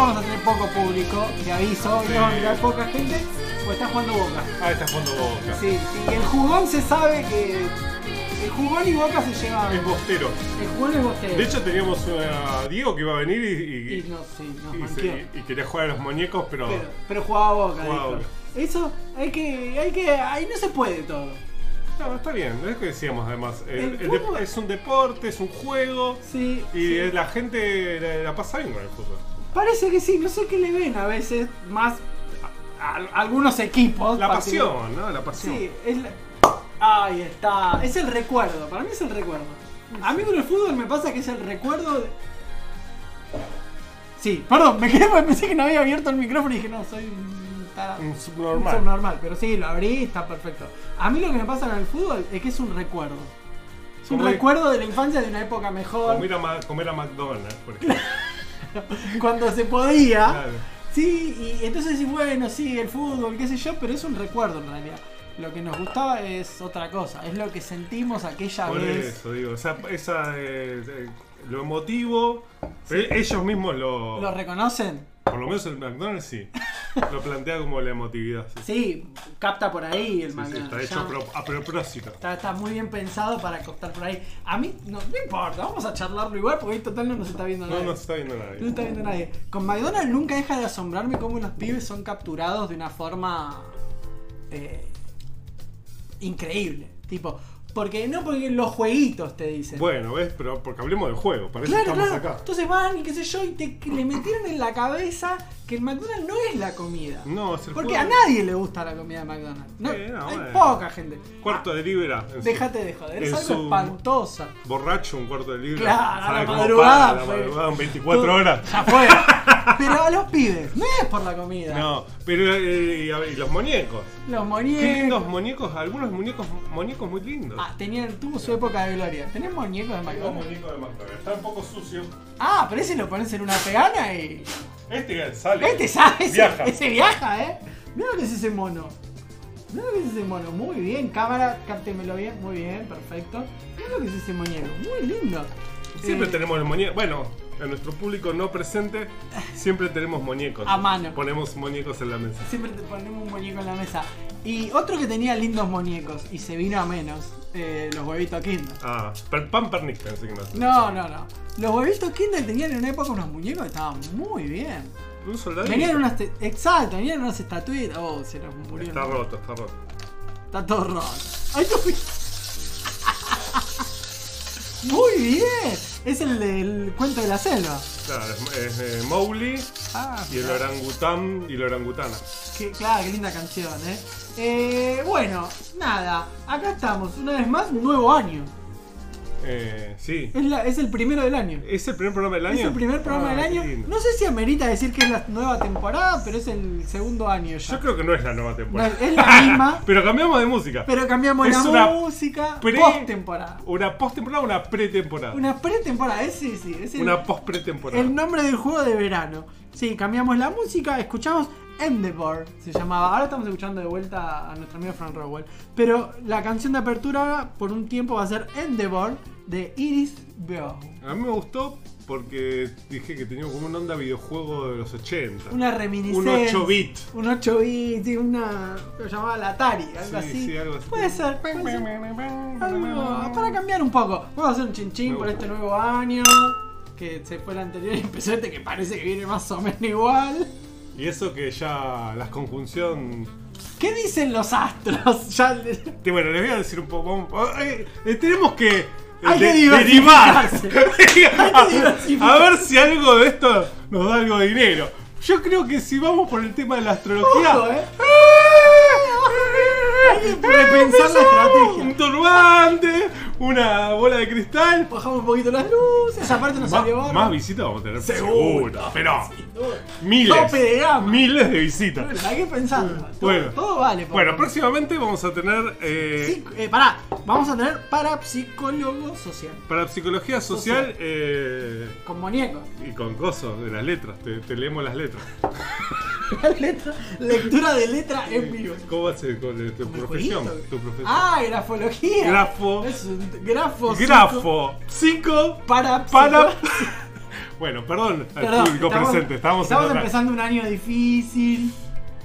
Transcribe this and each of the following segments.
vamos a tener poco público, te aviso. Sí. vamos a mirar poca gente porque está jugando Boca. Ah, está jugando Boca. Sí, sí, el jugón se sabe que el jugón y Boca se llevan. Es bostero. El jugón es bostero. De hecho, teníamos a Diego que iba a venir y, y- y no, sí, nos y manqueó. se- y quería jugar a los muñecos, pero. Pero, pero jugaba Boca, Jugaba. Boca. Eso hay que, hay que, ahí no se puede todo. No, está bien, es lo que decíamos además. El- El es un deporte, es un juego. Sí. Y sí. la gente la, la pasa bien con el fútbol. Parece que sí, no sé qué le ven a veces, más a, a algunos equipos. La pasión, ¿no? La pasión. Sí, es la- Ahí está. Es el recuerdo, para mí es el recuerdo. A mí con el fútbol me pasa que es el recuerdo de... Sí, perdón, me quedé porque pensé que no había abierto el micrófono y dije, no, soy un tarado. Un Un subnormal. subnormal, pero sí, lo abrí está perfecto. A mí lo que me pasa con el fútbol es que es un recuerdo. Es un recuerdo de la infancia de una época mejor, Comer a, Ma- comer a McDonald's, por ejemplo. cuando se podía. Claro. Sí, y entonces decís, bueno, sí, el fútbol, qué sé yo, pero es un recuerdo en realidad. Lo que nos gustaba es otra cosa, es lo que sentimos aquella Por vez. eso, digo. Esa, esa, eh, eh, lo emotivo. pero ellos mismos lo. ¿Lo reconocen? Por lo menos el McDonald's sí. lo plantea como la emotividad. Sí, Sí, capta por ahí el Sí, sí, McDonald's. está hecho a pro- a propósito. Está, está muy bien pensado para costar por ahí. A mí no, no importa, vamos a charlarlo igual porque ahí total no nos está viendo No nadie. nos está viendo No nadie. está viendo nadie. Con McDonald's nunca deja de asombrarme cómo los pibes son capturados de una forma eh, increíble. Tipo, porque no porque los jueguitos te dicen. Bueno, ¿ves? Pero porque hablemos del juego, para eso Claro, estamos claro. acá. Entonces van y qué sé yo, y te, le metieron en la cabeza que el McDonald's no es la comida. No, es el Porque juego. a nadie le gusta la comida de McDonald's. No, Sí, no, hay bueno. poca gente. Cuarto Ah, de libra. Déjate de joder, es algo espantosa. Borracho, un cuarto de libra. Claro, a ¿Sabe la madrugada. paga la madrugada, en 24 todo- horas. Ya fue. Pero a los pibes, no es por la comida. No, pero eh, y, a ver, y los muñecos. Los muñecos. Qué lindos muñecos, algunos muñecos muñecos muy lindos. Ah, tenían, tuvo su época de gloria. ¿Tenés muñecos de Tengo McDonald's? muñecos de McDonald's. Está un poco sucio. Ah, pero ese lo pones en una pegana y. Este sale. Este sabe, ese Viaja. ese viaja, eh. Mira lo que es ese mono. Mira lo que es ese mono. Muy bien, cámara, cáptemelo bien. Muy bien, perfecto. Mira lo que es ese muñeco. Muy lindo. Siempre Eh, tenemos los muñecos. Bueno, a nuestro público no presente, siempre tenemos muñecos. A mano. Ponemos muñecos en la mesa. Siempre te ponemos un muñeco en la mesa. Y otro que tenía lindos muñecos y se vino a menos, eh, los huevitos Kinder. Ah, per, Pampernick pensé que no. No, no, no. Los huevitos Kinder tenían en una época unos muñecos que estaban muy bien. Un soldadito. Venían unas. Exacto, venían unas estatuitas. Oh, se nos murió. Está roto, está roto. Está todo roto. ¡Ay, no! Muy bien. Es el del cuento de la selva. Claro, es, es, eh, Mowgli Ah, y el orangután y la orangutana. Qué, claro, qué linda canción, ¿eh? ¿eh? Bueno, nada. Acá estamos. Una vez más, un nuevo año. Eh, sí. Es, la- es el primero del año. ¿Es el primer programa del año? Es el primer programa Ah, del qué año. lindo. No sé si amerita decir que es la nueva temporada, pero es el segundo año ya. Yo creo que no es la nueva No, temporada. es la misma, Pero cambiamos de música. pero cambiamos Es la música pre- post-temporada. ¿Una post-temporada o una pretemporada? Una pre-temporada, es sí, sí. Es el, Una post-pretemporada. el nombre del juego de verano. Sí, cambiamos la música, escuchamos Endeavor, se llamaba. Ahora estamos escuchando de vuelta a nuestro amigo Frank Rowell. Pero la canción de apertura por un tiempo va a ser Endeavor de Iris Beau. A mí me gustó porque dije que tenía como una onda videojuego de los 80. Una Un reminiscencia. 8 bit. Un 8 bit, sí, una. Lo llamaba la Atari, algo Sí, así. sí, algo así. Puede ser, puede ser. Algo para cambiar un poco. Vamos a hacer un chinchín Me por gusta. este nuevo año. Que se fue el anterior y empezó este que parece que viene más o menos igual. Y eso que ya la conjunción. ¿Qué dicen los astros? Ya. Bueno, les voy a decir un poco. eh, eh, tenemos que. Hay que de- diversificarse. derivar. Hay que diversificar. a, a ver si algo de esto nos da algo de dinero. Yo creo que si vamos por el tema de la astrología. Ojo, eh. Hay que repensar la estrategia. Un turbante, una bola de cristal. Bajamos un poquito las luces. Esa parte nos salió bárbaro. más visitas vamos a tener Seguro. seguro, pero miles, Tope de gama. miles de visitas. Hay que pensar. Todo, Bueno. todo vale. por Bueno, próximamente vamos a tener eh, Sí, eh, pará, vamos a tener parapsicólogo social. para psicología social, Social. eh, Con muñecos. y con cosas de las letras, te, te leemos las letras. La letra- lectura de letra en vivo. ¿Cómo va a ser con eh, tu Como el profesión? jueguito. Tu profesión. Ah, grafología. Grafo. Es un grafo. Grafo, psico, Para. para. bueno, perdón al Perdón, público presente, estamos, en estamos otra- empezando un año difícil.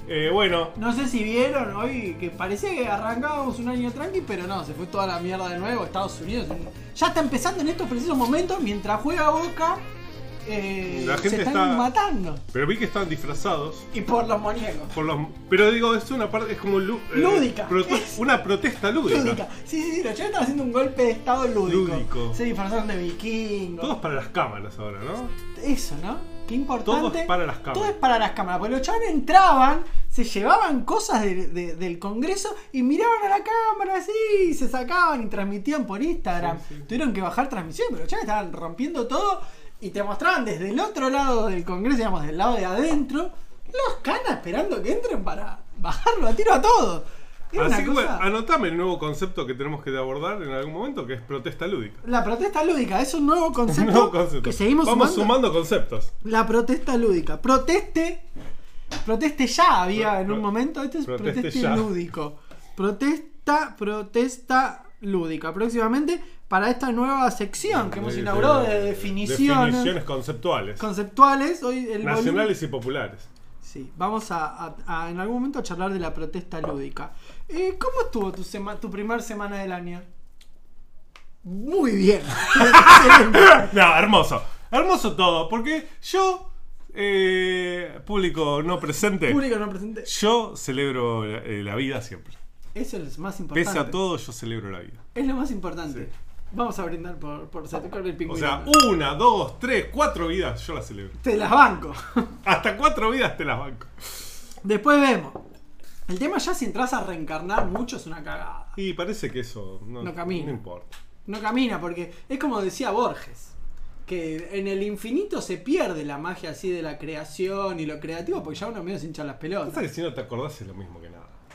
Eh, bueno, No sé si vieron hoy que parecía que arrancábamos un año tranqui, pero no, se fue toda la mierda de nuevo. Estados Unidos ya está empezando en estos precisos momentos mientras juega Boca. Eh, La gente se están está- matando. pero vi que estaban disfrazados. Y por los muñecos. Por los, pero digo, es una parte, es como lu- eh, Lúdica. Es- una protesta lúdica. Lúdica. Sí, sí, sí, los están haciendo un golpe de estado lúdico. Lúdico. Se disfrazaron de vikingos. Todos para las cámaras ahora, ¿no? Eso, ¿no? Qué importante. Todo es para las cámaras. Todo es para las cámaras. Porque los chavales entraban, se llevaban cosas de- de- del Congreso y miraban a la cámara así, y se sacaban y transmitían por Instagram. Sí, sí. Tuvieron que bajar transmisión, pero los chavales estaban rompiendo todo y te mostraban desde el otro lado del Congreso, digamos, del lado de adentro, los canas esperando que entren para bajarlo a tiro a todo. Era Así que bueno, anotame el nuevo concepto que tenemos que abordar en algún momento, que es protesta lúdica. La protesta lúdica es un nuevo concepto, Un nuevo concepto. que seguimos Vamos sumando. sumando conceptos. La protesta lúdica. Proteste. Proteste ya había en un momento. Este es proteste lúdico. Protesta, protesta lúdica. Próximamente para esta nueva sección que hemos inaugurado de- de definiciones definiciones conceptuales. conceptuales. Hoy el volumen- nacionales y populares. Sí, vamos a, a- a- en algún momento a charlar de la protesta lúdica. Eh, ¿Cómo estuvo tu, sema- tu primer semana del año? Muy bien. No, hermoso. Hermoso todo, porque yo, eh, público no presente, Público no presente. yo celebro la, eh, la vida siempre. Eso es lo más importante. Pese a todo, yo celebro la vida. Es lo más importante. Sí. Vamos a brindar por, por el O pingüino. sea, una, dos, tres, cuatro vidas, yo las celebro. Te las banco. Hasta cuatro vidas te las banco. Después vemos. El tema ya si entras a reencarnar mucho es una cagada. Y parece que eso no, No camina. no importa. No camina porque es como decía Borges. Que en el infinito se pierde la magia así de la creación y lo creativo porque ya uno medio se hincha las pelotas. que si no te acordás es lo mismo que.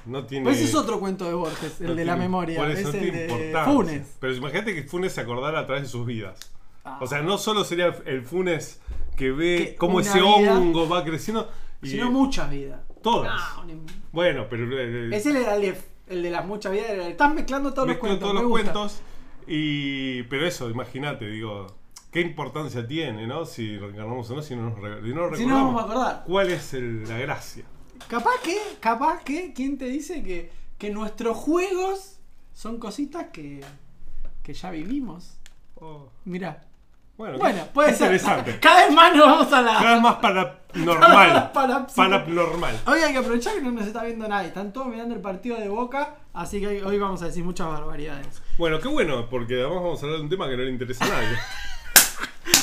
No tiene. Pues ese es otro cuento de Borges, el no de la memoria. por eso Es el de. Funes. Pero imagínate que Funes se acordara a través de sus vidas. Ah. O sea, no solo sería el Funes que ve Que cómo ese vida- hongo va creciendo. Y Sino muchas vidas. Todas. No, ni- Bueno, pero eh, Ese era el, de- el de las muchas vidas. Estás mezclando todos los cuentos. todos los gusta. cuentos. Y. Pero eso, imagínate, digo. ¿Qué importancia tiene, no? Si reencarnamos o no, si no nos si no Si no recordamos. vamos a acordar. ¿Cuál es el- la gracia? Capaz que, capaz que, ¿quién te dice que, que nuestros juegos son cositas que, que ya vivimos? Oh, Mirá. bueno, puede ser. interesante. Cada vez más nos vamos a la. Cada vez más paranormal. Para- Paranormal. Hoy hay que aprovechar que no nos está viendo nadie. Están todos mirando el partido de Boca, así que hoy, hoy vamos a decir muchas barbaridades. Bueno, qué bueno, porque además vamos a hablar de un tema que no le interesa a nadie.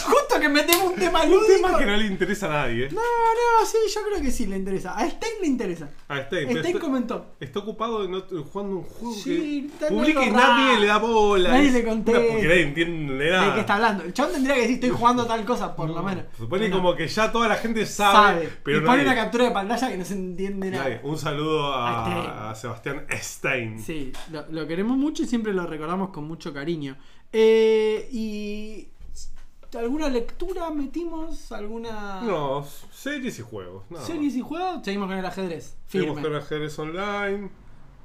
Justo que metemos un tema un lúdico. tema que no le interesa a nadie. No, no, sí, yo creo que sí le interesa. A Stein le interesa. Ah, Stein, Stein está, comentó. está ocupado en otro- jugando un juego Sí, que publica y nadie le da bola. Nadie le contesta. Porque nadie entiende nada. ¿De qué está hablando? El chabón tendría que decir estoy jugando tal cosa, por lo menos. Supone no. como que ya toda la gente sabe, sabe. pero y pone una captura de pantalla que no se entiende nada. nadie. Un saludo A a, a Sebastián Stein. Sí, lo, lo queremos mucho y siempre lo recordamos con mucho cariño. Eh, y. ¿Alguna lectura metimos? ¿Alguna No, series y juegos. series y juegos? Seguimos con el ajedrez. Seguimos con ajedrez online.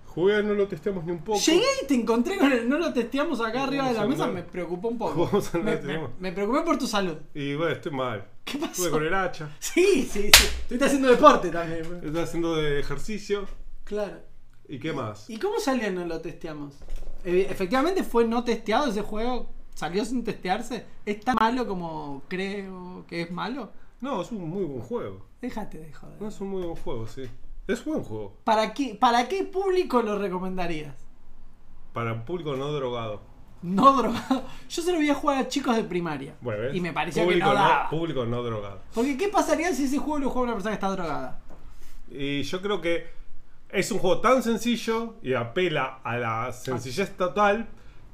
Jugué, no lo testeamos ni un poco. Llegué y te encontré con el. No lo testeamos acá arriba de la mesa, me preocupó un poco. Jugamos al- Me, me- me preocupé por tu salud. Y bueno, estoy mal. ¿Qué pasó? Estuve con el hacha. Sí, sí, sí. Estuviste haciendo deporte también. Estoy haciendo de ejercicio. Claro. ¿Y qué más? ¿Y cómo salió no lo testeamos? Eh, efectivamente fue no testeado ese juego. Salió sin testearse. ¿Es tan malo como creo que es malo? No, es un muy buen juego. Déjate de joder. No es un muy buen juego, sí. Es un buen juego. ¿Para qué, ¿Para qué público lo recomendarías? Para un público no drogado. No drogado. Yo se lo voy a jugar a chicos de primaria. Bueno, ¿ves? y me pareció público que no daba. Público no drogado. Porque ¿qué pasaría si ese juego lo juega una persona que está drogada? Y yo creo que es un juego tan sencillo y apela a la sencillez total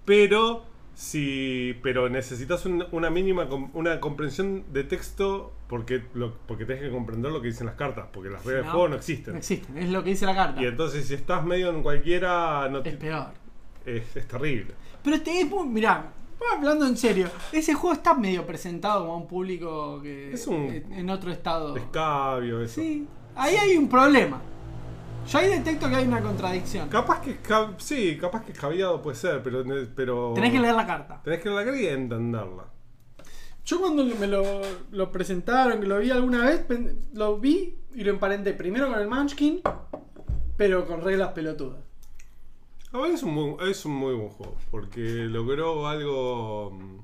Pero si pero necesitas un- una mínima una comprensión de texto porque lo, porque tenés que comprender lo que dicen las cartas, porque las reglas no, del juego no existen. No existen, es lo que dice la carta. Y entonces si estás medio en cualquiera no te- Es peor. es, es terrible. Pero este es muy. Mirá, hablando en serio, ese juego está medio presentado como a un público que. Es un- en- en otro estado. Escabio, eso. Sí, ahí hay un problema. Yo ahí detecto que hay una contradicción. Capaz que sí, capaz que escabiado puede ser, pero pero Tenés que leer la carta. tenés que leer la carta y entenderla. Yo cuando me lo, lo presentaron, que lo vi alguna vez, pen- lo vi y lo emparenté primero con el Munchkin, pero con reglas pelotudas. A ver, es un, muy, es un muy buen juego, porque logró algo mm,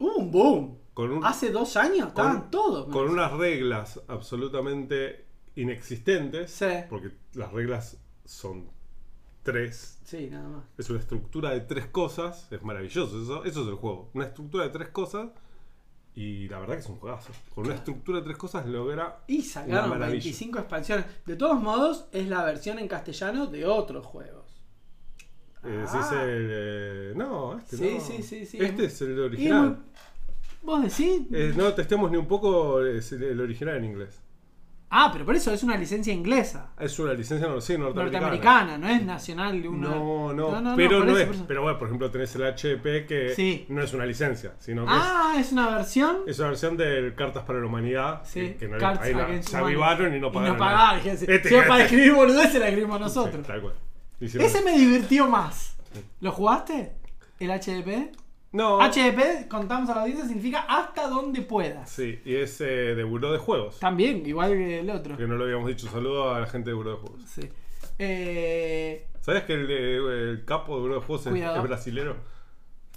Hubo un boom. con, un- Hace dos años estaban todos. con unas reglas absolutamente inexistentes, Sí. porque las reglas son tres. Sí, nada más. Es una estructura de tres cosas, es maravilloso, eso, eso es el juego. Una estructura de tres cosas y la verdad que es un juegazo. Con una estructura de tres cosas logra Y Una sacaron maravilla. 25 expansiones. De todos modos, es la versión en castellano de otros juegos. Eh, Ah. es el. eh, no, este Sí, no. sí, sí, sí. Este es el muy- original. ¿Vos decís? Eh, no testemos ni un poco, es el, el original en inglés. Ah, pero por eso es una licencia inglesa. Es una licencia no, sí, norteamericana. Norteamericana, no es nacional de una. No, no, No, no, pero no eso, es. Pero bueno, por ejemplo, tenés el HP que Sí. no es una licencia, sino que Ah, es una versión. es, una versión del Cartas para la Humanidad. Sí, que, que no Cards la- se avivaron y no Y pagaron. no nada. pagaron. fíjense. Este- para este- escribir boludeces la escribimos Sí, nosotros. tal cual. Hicieron- Ese me divirtió más. ¿Lo jugaste? ¿El HDP? No. HDP, contamos a la audiencia, significa hasta donde puedas. Sí, y es eh, de Buró de Juegos. También, igual que el otro. Que no lo habíamos dicho. Saludo a la gente de Buró de Juegos. Sí. Eh, ¿Sabes que el, de- el capo de Buró de Juegos es, Cuidado. es brasilero?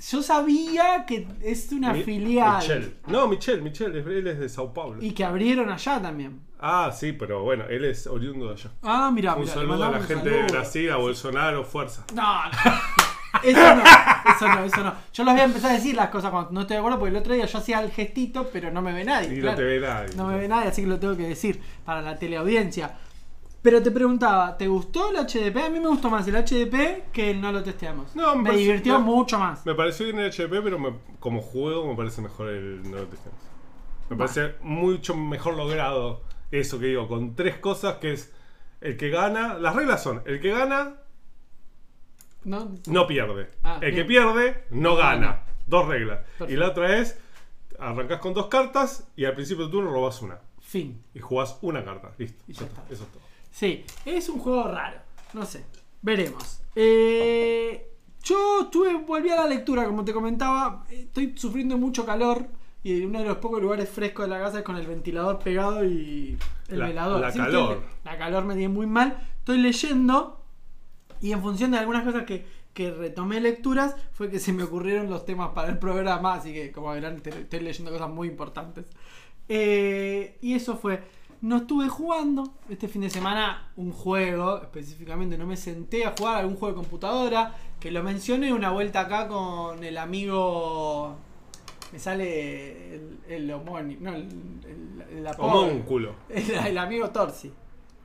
yo sabía que es una Mi- filial. Michel. No, Michel, Michel, él es de Sao Paulo. Y que abrieron allá también. Ah, sí, pero bueno, él es oriundo de allá. Ah, mira, Un saludo a la gente de Brasil, a Bolsonaro, fuerza. No, no. Eso no, eso no, eso no. Yo les voy a empezar a decir las cosas cuando no estoy de acuerdo, porque el otro día yo hacía el gestito, pero no me ve nadie. Y claro. no te ve nadie. No me ve nadie, así que lo tengo que decir para la teleaudiencia. Pero te preguntaba, ¿te gustó el HDP? A mí me gustó más el HDP que el no lo testeamos. No, me me divirtió me- mucho más. Me pareció bien el HP, pero me- como juego me parece mejor el No Resistance. Me Va. parece mucho mejor logrado eso que digo, con tres cosas que es el que gana. Las reglas son, el que gana ¿No? no pierde. Ah, el bien. que pierde no gana. Dos reglas. Y la otra es, arrancás con dos cartas y al principio del turno robas una. Fin. Y jugás una carta. Listo. Y ya está. Eso es todo. Sí, es un juego raro. No sé. Veremos. Eh, yo estuve, volví a la lectura, como te comentaba. Estoy sufriendo mucho calor. Y uno de los pocos lugares frescos de la casa es con el ventilador pegado y el La- velador. la que calor. la calor me tiene muy mal. Estoy leyendo. Y en función de algunas cosas que, que retomé lecturas, fue que se me ocurrieron los temas para el programa. Así que, como verán, estoy leyendo cosas muy importantes. Eh, y eso fue. No estuve jugando este fin de semana un juego, específicamente no me senté a jugar algún juego de computadora, que lo mencioné una vuelta acá con el amigo. Me sale el, el homónimo, no, el, el. El, el amigo Torsi.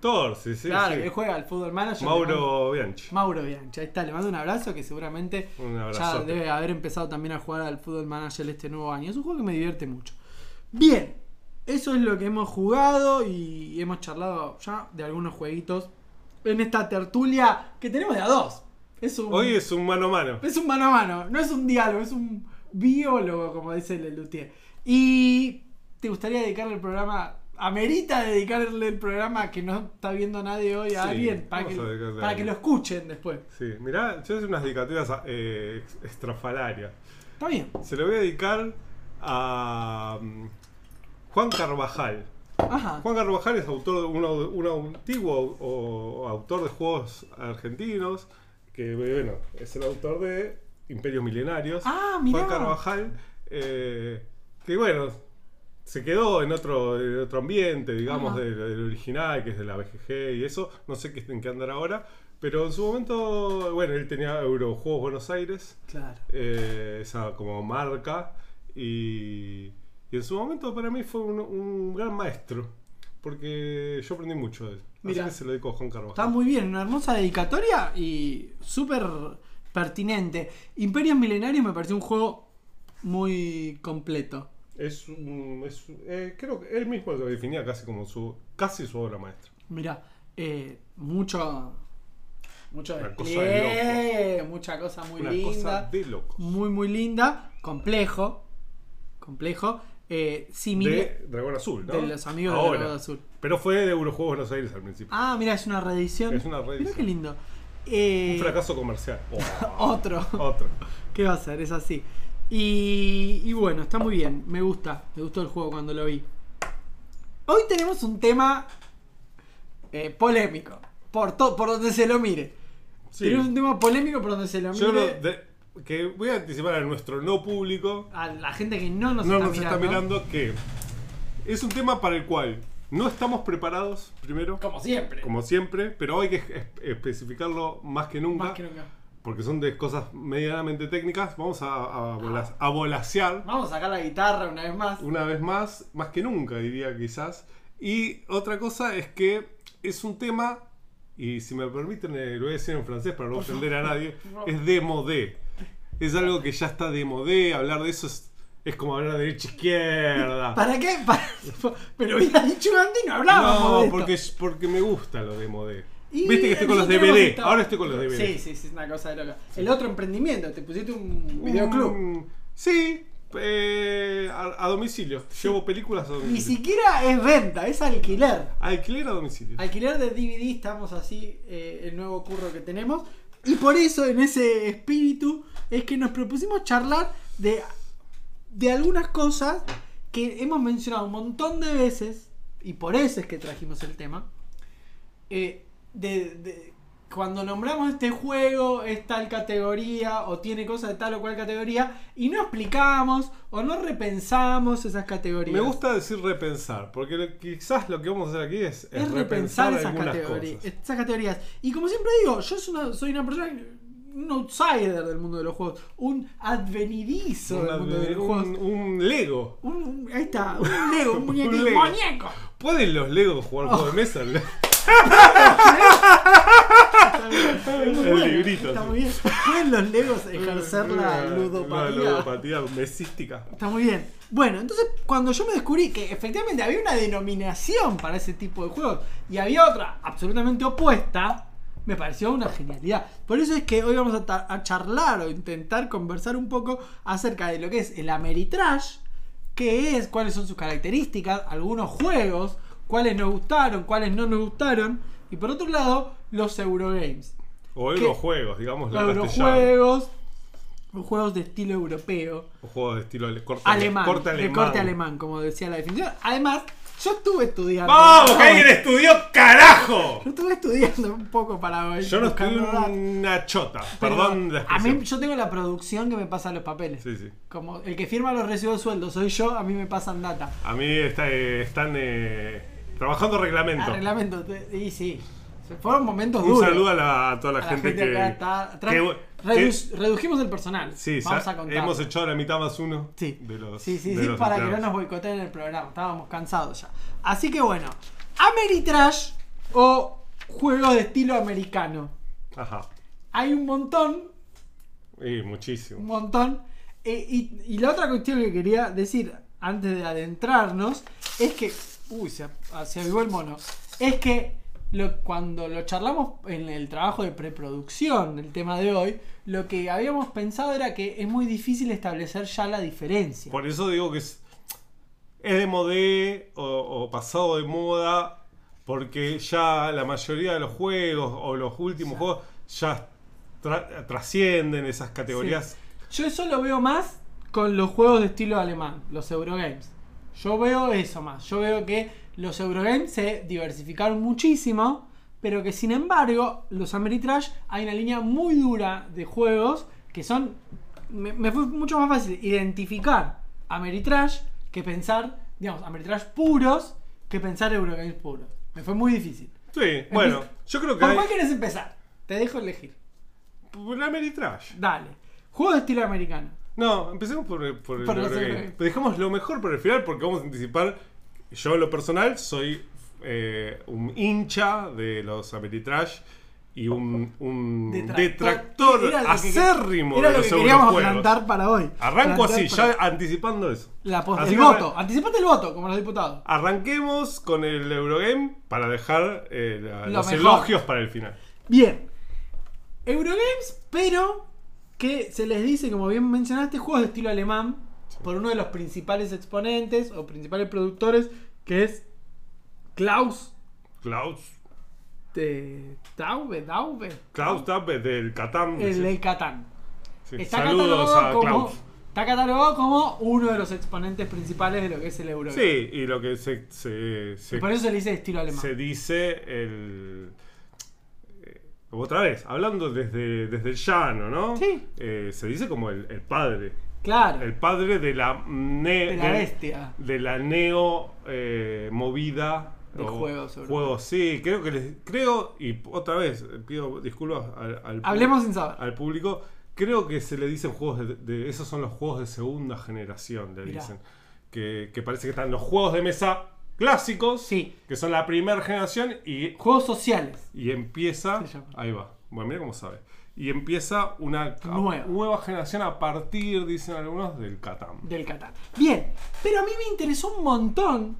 Thor, sí, sí. claro, sí. que juega al fútbol manager. Mauro Bianchi. Mauro Bianchi, ahí está, le mando un abrazo que seguramente ya debe haber empezado también a jugar al Fútbol Manager este nuevo año. Es un juego que me divierte mucho. Bien, eso es lo que hemos jugado y hemos charlado ya de algunos jueguitos en esta tertulia que tenemos de a dos. Es un, Hoy es un mano a mano. es un mano a mano, no es un diálogo, es un biólogo, como dice Lelutier. Y te gustaría dedicarle el programa. Amerita dedicarle el programa que no está viendo nadie hoy a Sí, alguien para, que, a para que lo escuchen después. Sí, mirá, yo hice unas dedicatorias eh, estrafalarias. Está bien. Se lo voy a dedicar a mm, Juan Carvajal. Ajá. Juan Carvajal es autor de un, un antiguo o- autor de juegos argentinos, que bueno, es el autor de Imperios Milenarios. Ah, mirá. Juan Carvajal, eh, que bueno, se quedó en otro, en otro ambiente, digamos, del, del original, que es de la BGG y eso. No sé qué, en qué andará ahora. Pero en su momento, bueno, él tenía Eurojuegos Buenos Aires, Claro. eh, esa como marca. Y, y en su momento para mí fue un, un gran maestro. Porque yo aprendí mucho de él. Que se lo dedico a Juan Carvajal. Está muy bien, una hermosa dedicatoria y súper pertinente. Imperios Milenarios me pareció un juego muy completo. Es, un- es eh, creo que él mismo lo definía casi como su casi su obra maestra. Mira, eh, mucho. Mucho Una cosa despliegue, mucha cosa muy Una linda. cosa de locos. Muy, muy linda. Complejo. Complejo. Eh, similar. De Dragón Azul, ¿no? de los amigos de Ahora. Dragón Azul. Pero fue de Eurojuegos Buenos Aires al principio. Ah, mira, es una reedición. Es una Mira reedición. qué lindo. Eh, Un fracaso comercial. Otro. Otro. ¿Qué va a ser? Es así. Y, y bueno, está muy bien. Me gusta. Me gustó el juego cuando lo vi. Hoy tenemos un tema eh, polémico. Por, to- por donde se lo mire. Sí. Tenemos un tema polémico por donde se lo Yo mire. lo de- que voy a anticipar a nuestro no público, A la gente que no nos no está nos mirando. está mirando, que es un tema para el cual no estamos preparados, primero, Como siempre. como siempre, pero hay que es- especificarlo más que nunca, Más que nunca. Porque son de cosas medianamente técnicas. Vamos a, a, vola- a volasear Vamos a sacar la guitarra una vez más. una vez más, más que nunca diría quizás. Y otra cosa es que es un tema, y si me permiten eh, lo voy a decir en francés para no ofender a nadie, es de modé. Es algo que ya está de modé, hablar de eso es, es como hablar de derecha izquierda. ¿Para qué? Para- Pero hubiera dicho antes y no hablábamos de No, esto. porque, porque me gusta lo de modé. Y Viste que estoy con los DVD, ahora estoy con los DVD. Sí, sí, sí, es una cosa de loca. El otro emprendimiento, te pusiste un videoclub. Mm, sí, eh, a, a domicilio. Llevo películas a Ni domicilio. siquiera es venta, es alquiler. Alquiler a domicilio. Alquiler de DVD, estamos así, eh, el nuevo curro que tenemos. Y por eso, en ese espíritu, es que nos propusimos charlar de, de algunas cosas que hemos mencionado un montón de veces, y por eso es que trajimos el tema. eh, de, de- cuando nombramos este juego, es tal categoría, o tiene cosas de tal o cual categoría, y no explicamos o no repensamos esas categorías. Me gusta decir repensar, porque lo- quizás lo que vamos a hacer aquí es, es es repensar esas esas categorías. Y como siempre digo, yo soy una, soy una persona, un outsider del mundo de los juegos, un advenidizo del Una- mundo de los un, juegos. un Lego. Un, un- ahí está, un Lego, un muñeco. Un Lego. ¿Pueden los Legos jugar juegos de mesa? El librito, Está muy bien. ¿Pueden los Legos ejercer la La ludopatía? mesística. Está muy bien. Bueno, entonces cuando yo me descubrí que efectivamente había una denominación para ese tipo de juegos y había otra absolutamente opuesta, me pareció una genialidad. Por eso es que hoy vamos a, a charlar o intentar conversar un poco acerca de lo que es el Ameritrash, qué es, cuáles son sus características, algunos juegos, cuáles nos gustaron, cuáles no nos gustaron, y por otro lado, los Eurogames. O. Eurojuegos, digamos la. Eurojuegos, los juegos de estilo europeo O juegos de estilo ale- corte, alemán, corte de alemán. corte alemán, como decía la definición. Además, yo estuve estudiando. ¡Vamos! ¡Que alguien estudió, carajo! Yo estuve estudiando un poco para hoy. Yo no datos. una chota. Pero Perdón la A mí, yo tengo la producción que me pasa los papeles. Sí, sí. Como el que firma los recibos de sueldo soy yo, a mí me pasan data. A mí está, eh, están eh, trabajando reglamento. Ah, reglamento. Y sí. Fueron momentos Un duros. saludo a, la- a toda la, a la gente, gente, que, está atrás. que- Redu- redujimos el personal. Sí, Vamos a contar. hemos echado la mitad más uno Sí, de los sí, sí, de sí, los para que no nos boicoteen el programa. Estábamos cansados ya. Así que bueno, Ameritrash o juegos de estilo americano. Ajá. Hay un montón, Y un muchísimo. montón. Eh, y, y la otra cuestión que quería decir antes de adentrarnos es que. Uy, se, ah, se avivó el mono. Es que lo- cuando lo charlamos en el trabajo de preproducción del tema de hoy, lo que habíamos pensado era que es muy difícil establecer ya la diferencia. Por eso digo que es, es de modé o, o pasado de moda, porque ya la mayoría de los juegos o los últimos juegos ya tra- trascienden esas categorías. Yo eso lo veo más con los juegos de estilo alemán, los Eurogames. Yo veo eso más. Yo veo que los Eurogames se diversificaron muchísimo, pero que sin embargo, los Ameritrash hay una línea muy dura de juegos que son. Me, me fue mucho más fácil identificar Ameritrash que pensar, digamos, Ameritrash puros que pensar Eurogames puros. Me fue muy difícil. Sí, bueno, yo creo que ¿Por hay. cuál quieres empezar? Te dejo elegir. por la Ameritrash. Dale. Juego de estilo americano. No, empecemos por, el- por el los Eurogame. Dejamos lo mejor por el final porque vamos a anticipar. Yo, en lo personal, soy eh, un hincha de los Ameritrash y un, un Detractor. detractor, Era lo que- acérrimo Era de lo los que queríamos eurojuegos. plantar para hoy. Arranco Plantar así, para- ya anticipando eso. La pos- Así el que voto. Anticipate el voto, como los diputados. Arranquemos con el Eurogame para dejar eh, la- Lo los mejor. elogios para el final. Bien. Eurogames, pero que se les dice, como bien mencionaste, juegos de estilo alemán por uno de los principales exponentes o principales productores, que es Klaus Klaus, de Taube, Daube, Klaus Tappe del Catán. el del Catán. Sí, Está Saludos catalogado, a como, Klaus. está catalogado como uno de los exponentes principales de lo que es el Eurogame. Sí, y lo que se, se, se- Y por eso se le dice estilo alemán. se dice el. Otra vez, hablando desde, desde el llano, ¿no? Sí. Eh, se dice como el, el padre. Claro, El padre de la, ne- de la bestia. de la neo eh, movida De juegos, sobre juegos sí creo que les creo y otra vez pido disculpas al, al Hablemos sin saber. al público creo que se le dicen juegos de, de- esos son los juegos de segunda generación le Mirá. dicen que, que parece que están los juegos de mesa clásicos Sí. que son la primera generación y, Juegos sociales. y empieza ahí va bueno mira cómo sabe y empieza una Nueva. nueva generación a partir dicen algunos del Catán del Catán. Bien, pero a mí me interesó un montón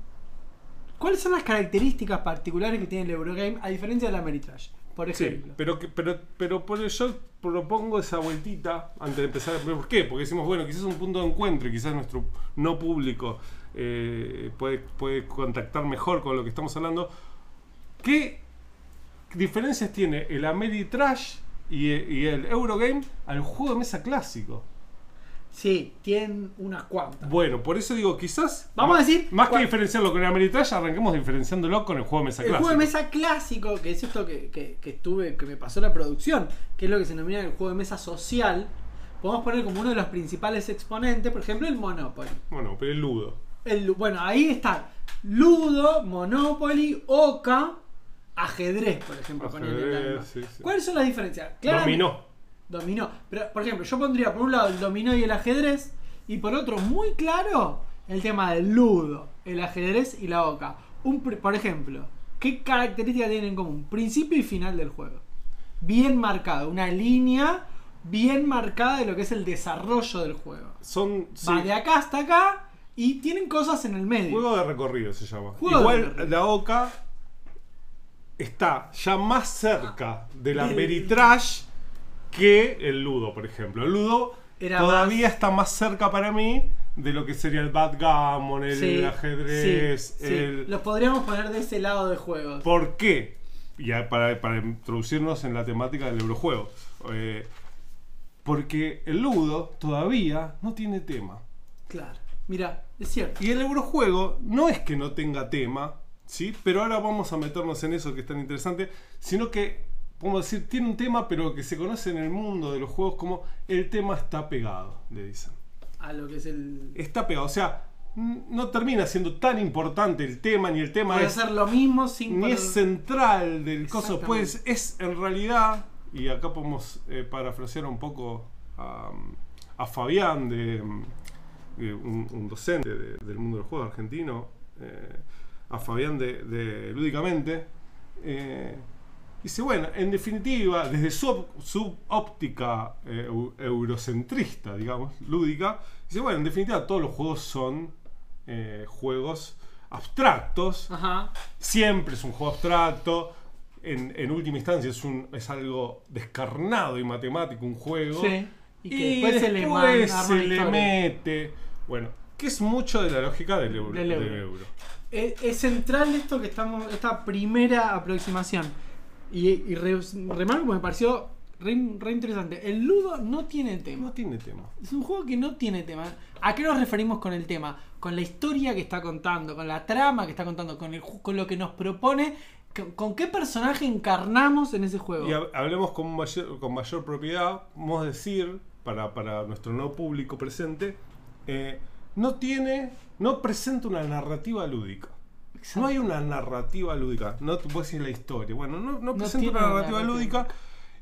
cuáles son las características particulares que tiene el Eurogame a diferencia del Ameritrash. Por Sí, ejemplo. pero, que- pero, pero por eso yo propongo esa vueltita antes de empezar. ¿Por qué? Porque decimos, bueno, quizás un punto de encuentro y quizás nuestro no público eh, puede, puede contactar mejor con lo que estamos hablando. ¿Qué diferencias tiene el Ameritrash y, y el Eurogame al juego de mesa clásico? Sí, tienen unas cuantas. Bueno, por eso digo, quizás. Vamos a decir Más que diferenciarlo con el Ameritrash, arranquemos diferenciándolo con el juego de mesa El clásico. juego de mesa clásico, que es esto que, que- que estuve, que me pasó la producción, que es lo que se denomina el juego de mesa social, podemos poner como uno de los principales exponentes, por ejemplo, el Monopoly. Bueno, pero el Ludo. El- bueno, ahí está Ludo, Monopoly, Oca, ajedrez, por ejemplo. Ajedrez, sí, sí. ¿Cuáles son las diferencias? Claramente- Dominó. Dominó. Pero, por ejemplo, yo pondría por un lado el dominó y el ajedrez, y por otro, muy claro, el tema del ludo, el ajedrez y la oca. Un, por ejemplo, ¿qué características tienen en común? Principio y final del juego. Bien marcado, una línea bien marcada de lo que es el desarrollo del juego. Son. sí, Va de acá hasta acá y tienen cosas en el medio. Juego de recorrido se llama. Juego Igual la OCA está ya más cerca de la Meritrash que el Ludo, por ejemplo. El Ludo Era todavía está más cerca para mí de lo que sería el Backgammon, el Sí, ajedrez, sí, sí. el... Los podríamos poner de ese lado de juegos. ¿Por qué? Ya para, para introducirnos en la temática del Eurojuego. Eh, porque el Ludo todavía no tiene tema. Claro. Mira, es cierto. Y el Eurojuego no es que no tenga tema, ¿sí? Pero ahora vamos a meternos en eso que es tan interesante, sino que, podemos decir, tiene un tema, pero que se conoce en el mundo de los juegos como el tema está pegado, le dicen. A lo que es el. Está pegado, o sea, no termina siendo tan importante el tema, ni el tema Puede es, ser lo mismo sin ni poner- es central del coso, pues es en realidad, y acá podemos eh, parafrasear un poco a, a Fabián, de, de un, un docente de- del mundo del juego argentino, eh, a Fabián de, de Lúdicamente, eh, dice, bueno, en definitiva, desde su, óptica eh, eu- eurocentrista, digamos, lúdica, dice, bueno, en definitiva todos los juegos son eh, juegos abstractos, Ajá. siempre es un juego abstracto. En, en última instancia es, un, es algo descarnado y matemático, un juego. Sí. Y que Y después, se le, se le mete. Bueno, que es mucho de la lógica del euro. Del del euro. euro. Es, es central esto que estamos, esta primera aproximación. Y, y re- remarco me pareció re, re interesante. El Ludo no tiene No tema. tiene tema. Es un juego que no tiene tema. ¿A qué nos referimos con el tema? Con la historia que está contando, con la trama que está contando, con, el, con lo que nos propone, con, qué personaje encarnamos en ese juego. Y hab- hablemos con mayor, con mayor propiedad, vamos a decir, para, para nuestro no público presente, eh, no tiene, no presenta una narrativa lúdica. Exacto. No hay una narrativa lúdica. No te puedo decir la historia. Bueno, no, no presenta una una narrativa narrativa. lúdica.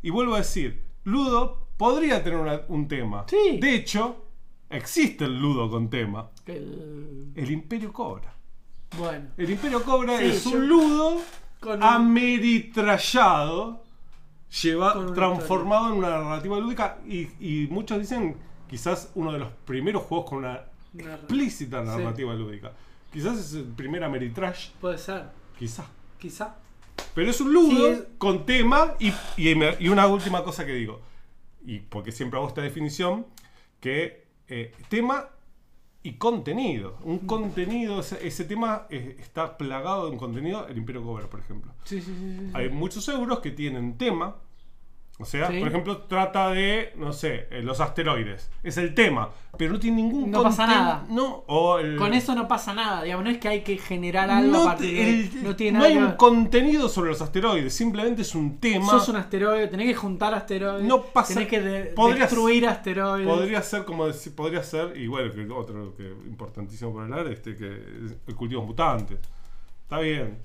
Y vuelvo a decir, Ludo podría tener una- un tema. Sí. De hecho, existe el Ludo con tema. El- El Imperio Cobra. Bueno. El Imperio Cobra Sí, es yo- un Ludo Con un- ameritrallado. lleva transformado en una narrativa lúdica y, y muchos dicen quizás uno de los primeros juegos con una Narra- explícita Sí. narrativa lúdica. Quizás es el primer Ameritrash, Puede ser, quizás. quizá. Pero es un ludo Sí, es- con tema y, y, una última cosa que digo. Y porque siempre hago esta definición, que eh, tema y contenido. Un contenido, ese, ese tema eh, está plagado de un contenido, el Imperio Cobra, por ejemplo. Sí, sí, sí. sí. Hay muchos euros que tienen tema. O sea, Sí. por ejemplo, trata de, no sé, eh, los asteroides. Es el tema, pero no tiene ningún No pasa nada. No, o el- Con eso no pasa nada, digamos, no es que hay que generar algo a no, partir de ahí. el- no tiene no nada hay que un contenido sobre los asteroides, simplemente es un tema. Sos un asteroide, tenés que juntar asteroides. No pasa- Tenés que de- podrías- destruir asteroides. Podría ser como decir, podría ser, y bueno, que otro que importantísimo para hablar, este que el cultivos mutantes. Está bien.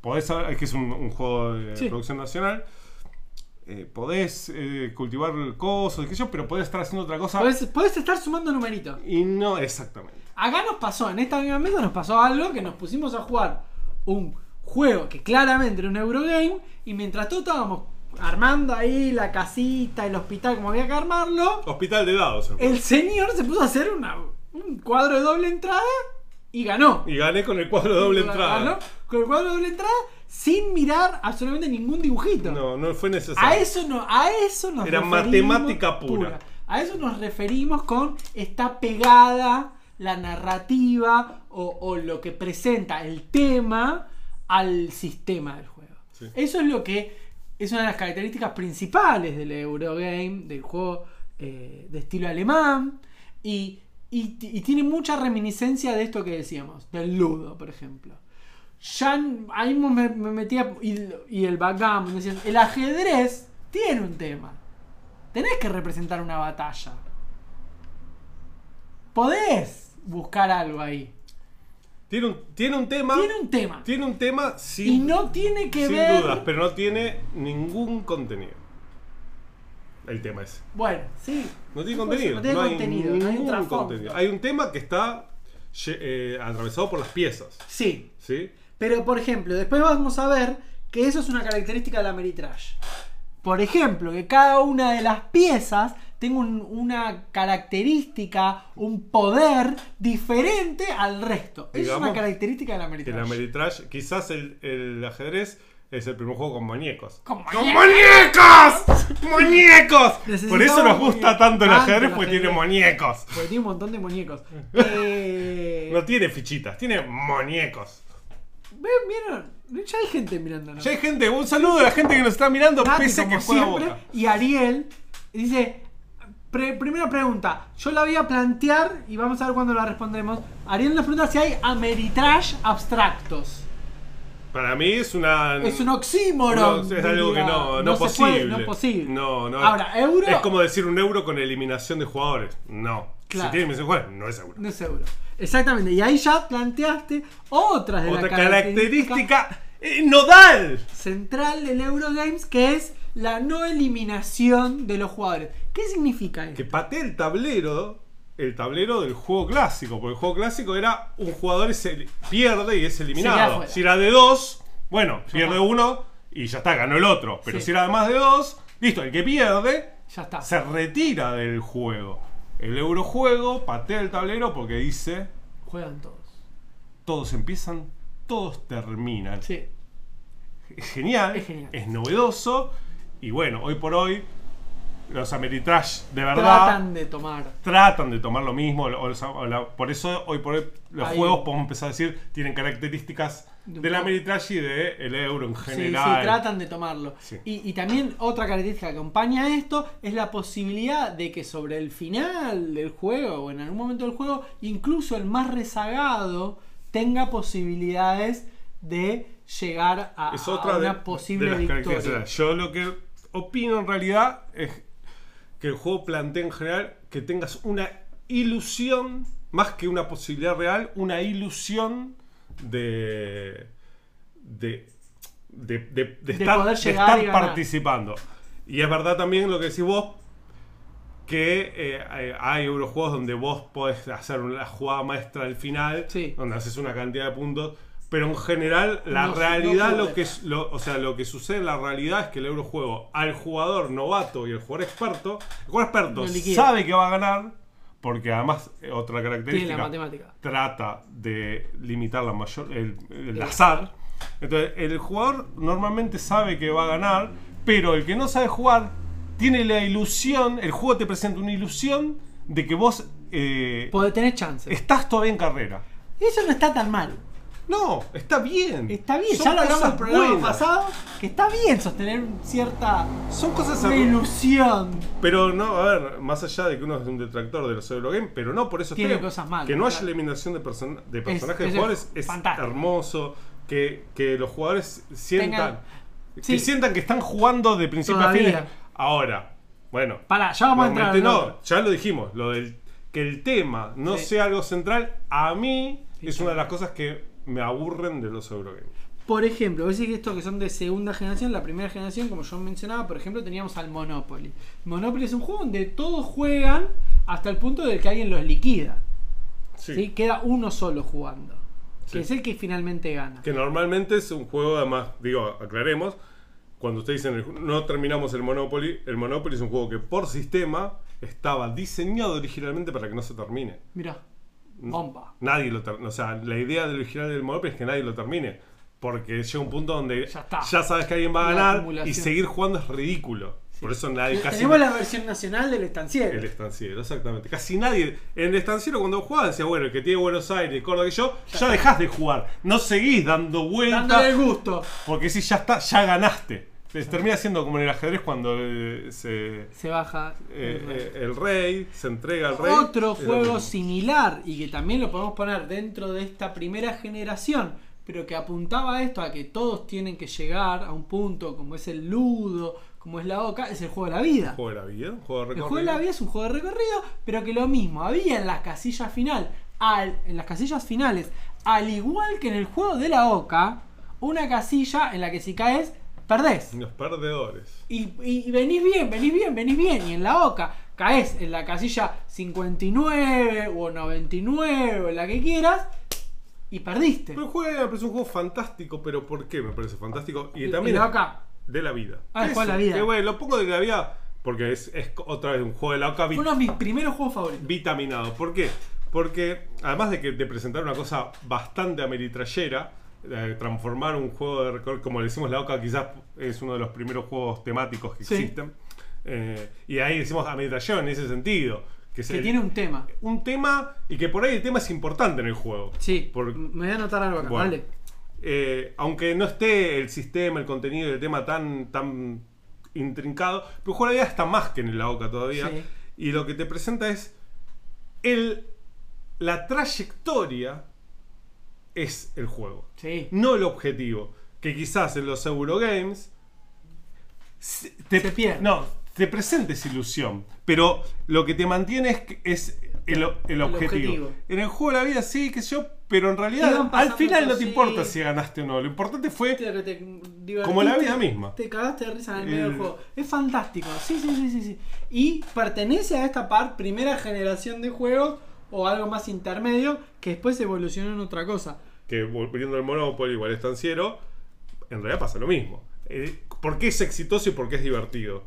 Podés saber, es que es un, un juego de Sí. producción nacional. Eh, podés eh, cultivar cosas, qué sé yo, pero podés estar haciendo otra cosa. Podés, podés estar sumando numeritos. Y no exactamente. Acá nos pasó, en esta misma mesa nos pasó algo que nos pusimos a jugar un juego que claramente era un Eurogame y mientras todos estábamos armando ahí la casita, el hospital, como había que armarlo, Hospital de dados. el señor se puso a hacer una- un cuadro de doble entrada y ganó. Y gané con el cuadro de doble Ganó entrada. Con el cuadro de doble entrada sin mirar absolutamente ningún dibujito. No, no fue necesario. A eso no, a eso nos Era matemática pura. A eso nos referimos con está pegada la narrativa o, o lo que presenta el tema al sistema del juego. Sí. Eso es lo que es una de las características principales del Eurogame, del juego eh, de estilo alemán. Y, y- y tiene mucha reminiscencia de esto que decíamos, del ludo, por ejemplo. Ya ahí me, me metía y, y el backgammon, decían, el ajedrez tiene un tema. Tenés que representar una batalla. Podés buscar algo ahí. Tiene un, tiene un tema. Tiene un tema. Tiene un tema sin, Y no tiene que sin ver. dudas, pero no tiene ningún contenido. El tema ese. Bueno, sí. No tiene contenido. No tiene contenido, no hay un ningún trasfondo. contenido. Hay un tema que está eh, atravesado por las piezas. Sí. ¿Sí? Pero, por ejemplo, después vamos a ver que eso es una característica de la Meritrash. Por ejemplo, que cada una de las piezas tenga un- una característica, un poder diferente al resto. Es una característica de la Meritrash. la Meritrash, quizás el, el ajedrez es el primer juego con muñecos. ¡Con muñecos! ¡Muñecos! Por eso nos gusta tanto el ajedrez porque tiene muñecos. Porque tiene un montón de muñecos. Eh, No tiene fichitas, tiene muñecos. ¿Ven? ¿Vieron? Ya hay gente mirándonos. Ya hay gente, un saludo a la gente que nos está mirando, Nati, pese como que juega siempre, boca. Y Ariel dice: pre- Primera pregunta, yo la voy a plantear y vamos a ver cuándo la respondremos. Ariel nos pregunta si hay Ameritrash abstractos. Para mí es una. Es un oxímoron. No, es algo que no, no, se posible. puede, no es posible. No, no. Ahora, euro. Es como decir un euro con eliminación de jugadores. No. Claro. Si tiene eliminación de jugadores, no es euro. No es euro. Exactamente. Y ahí ya planteaste otras de Otra las características característica eh, nodal. central del Eurogames que es la no eliminación de los jugadores. ¿Qué significa esto? Que patea el tablero. El tablero del juego clásico. Porque el juego clásico era un jugador se pierde y es eliminado. Si era de dos, bueno, pierde está. uno y ya está, ganó el otro. Pero Sí. si era de más de dos, listo, el que pierde Ya está. se retira del juego. El eurojuego patea el tablero porque dice: Juegan todos. todos empiezan, todos terminan. Sí. Es genial, Es genial. novedoso. Y bueno, hoy por hoy, los Ameritrash de verdad Tratan de tomar. tratan de tomar lo mismo. o los- o la- por eso hoy por hoy los Ahí. juegos, podemos empezar a decir, tienen características De poco. Ameritrash y del euro en Sí, general. sí, tratan de tomarlo. Sí. Y, y también otra característica que acompaña a esto es la posibilidad de que sobre el final del juego o en algún momento del juego, incluso el más rezagado tenga posibilidades de llegar a, es a otra de, una posible de las victoria. Yo lo que opino en realidad es que el juego plantea en general que tengas una ilusión, más que una posibilidad real, una ilusión de. de. de, de- estar, y participando. Y es verdad también lo que decís vos, que eh, hay- eurojuegos donde vos podés hacer una jugada maestra al final, Sí. donde haces una cantidad de puntos, Pero en general, la No, realidad, no lo que es, lo- o sea, lo que sucede en la realidad es que el eurojuego al jugador novato y el jugador experto, el jugador experto sabe que va a ganar, porque además eh, otra la característica matemática. trata de limitar la mayor, el, el azar. Entonces, el jugador normalmente sabe que va a ganar, pero el que no sabe jugar tiene la ilusión, el juego te presenta una ilusión de que vos eh, Puede tener chance. estás todavía en carrera. Eso no está tan mal. No, está bien. Está bien, Son ya lo hablamos en el programa buenas. pasado, que está bien sostener cierta Son cosas una ilusión. Pero no, a ver, más allá de que uno es un detractor de los Eurogames, pero no por eso Tiene cosas malas, Que no haya eliminación de, person- de personajes es de jugadores es fantástico. hermoso. Que, que los jugadores sientan Tengan- que sí. sientan que están jugando de principio Todavía. a fin. Ahora, bueno, Pará, ya vamos a entrar en no, otro. ya lo dijimos, lo del que el tema no Sí. sea algo central, a mí Sí, es una de las cosas que me aburren de los Eurogames. Por ejemplo, vos decís que estos que son de segunda generación, la primera generación, como yo mencionaba, por ejemplo, teníamos al Monopoly. Monopoly es un juego donde todos juegan hasta el punto de que alguien los liquida. Sí. ¿sí? Queda uno solo jugando. Sí. Que es el que finalmente gana. Que normalmente es un juego, además, digo, aclaremos, cuando ustedes dicen no terminamos el Monopoly, el Monopoly es un juego que por sistema estaba diseñado originalmente para que no se termine. Mirá, bomba. Nadie lo termina. O sea, la idea del original del Monopoly es que nadie lo termine. Porque llega un punto donde Ya sabes que alguien va a La ganar y seguir jugando es ridículo. Por eso nadie casi. Tenemos la versión nacional del estanciero. El estanciero, exactamente. Casi nadie. En el estanciero, cuando jugaba, decía, bueno, el que tiene Buenos Aires, Córdoba que yo, ya, dejás de jugar. No seguís dando vueltas. Dándole el gusto. Porque si ya está, ya ganaste. Se termina siendo como en el ajedrez cuando eh, se, Se baja. eh, eh, el rey se entrega al rey. Otro juego similar y que también lo podemos poner dentro de esta primera generación, pero que apuntaba a esto, a que todos tienen que llegar a un punto como es el ludo, como es la oca, es el juego de la vida. Un juego de la vida, un juego de El recorrido. juego de la vida es un juego de recorrido, pero que lo mismo, había en las casillas final, al, en las casillas finales, al igual que en el juego de la oca, una casilla en la que si caes, perdés. Los perdedores. Y, y venís bien, venís bien, venís bien. Y en la oca caes en la casilla 59 o 99 o en la que quieras y perdiste. Pero el juego de la vida me parece un juego fantástico, pero ¿por qué me parece fantástico? Y también la es oca de la vida. Ah, el juego de la vida. Que bueno, lo pongo de la vida porque es, es otra vez un juego de la oca uno de mis primeros juegos favoritos. vitaminado. ¿Por qué? Porque además de que te presentar una cosa bastante ameritrayera, eh, transformar un juego de recorrido, como le decimos la OCA, quizás es uno de los primeros juegos temáticos que Sí. existen. Eh, y ahí decimos ameritrayero en ese sentido. Que, es Que el- tiene un tema. un tema y que por ahí el tema es importante en el juego. Sí, Por- me voy a anotar algo acá. Bueno. Dale. eh, aunque no esté el sistema, el contenido y el tema tan, tan intrincado, pero el juego de la vida está más que en la OCA todavía. Sí. Y lo que te presenta es el, la trayectoria es el juego, Sí. no el objetivo. Que quizás en los Eurogames te, Se pierde. No, te presenta esa ilusión, pero lo que te mantiene es, es el, el objetivo. objetivo. En el juego de la vida sí, que yo, pero en realidad al final no te importa si ganaste o no. Lo importante fue te Como la vida misma. Te cagaste de risa en el medio El- del juego. Es fantástico. Sí, sí, sí, sí, sí. Y pertenece a esta par, primera generación de juegos o algo más intermedio que después evolucionó en otra cosa. que volviendo al Monopoly o al estanciero, en realidad pasa lo mismo. Eh, ¿Por qué es exitoso y por qué es divertido?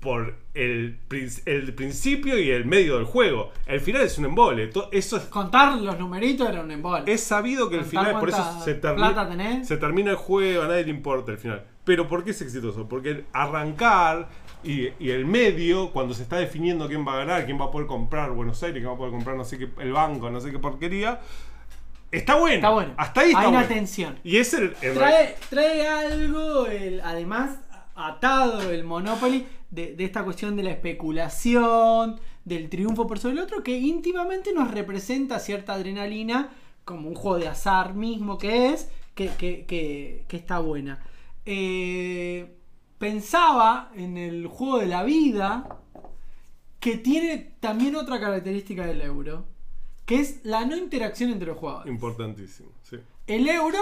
Por el, el principio y el medio del juego. El final es un embole. Eso es, Contar los numeritos era un embole. es sabido que el Contar final, por eso se, termi- se termina el juego, a nadie le importa el final. Pero ¿por qué es exitoso? Porque el arrancar y, y el medio, cuando se está definiendo quién va a ganar, quién va a poder comprar Buenos Aires, quién va a poder comprar no sé qué, el banco, no sé qué porquería, está bueno. Está bueno. Hasta ahí está Hay una bueno. tensión. Y es el, el- Trae, trae algo, el- además, atado el Monopoly, de, de esta cuestión de la especulación, del triunfo por sobre el otro, que íntimamente nos representa cierta adrenalina, como un juego de azar mismo que es, que, que- que- que está buena. Eh, pensaba en el juego de la vida, que tiene también otra característica del euro, que es la no interacción entre los jugadores. Importantísimo, sí. El euro,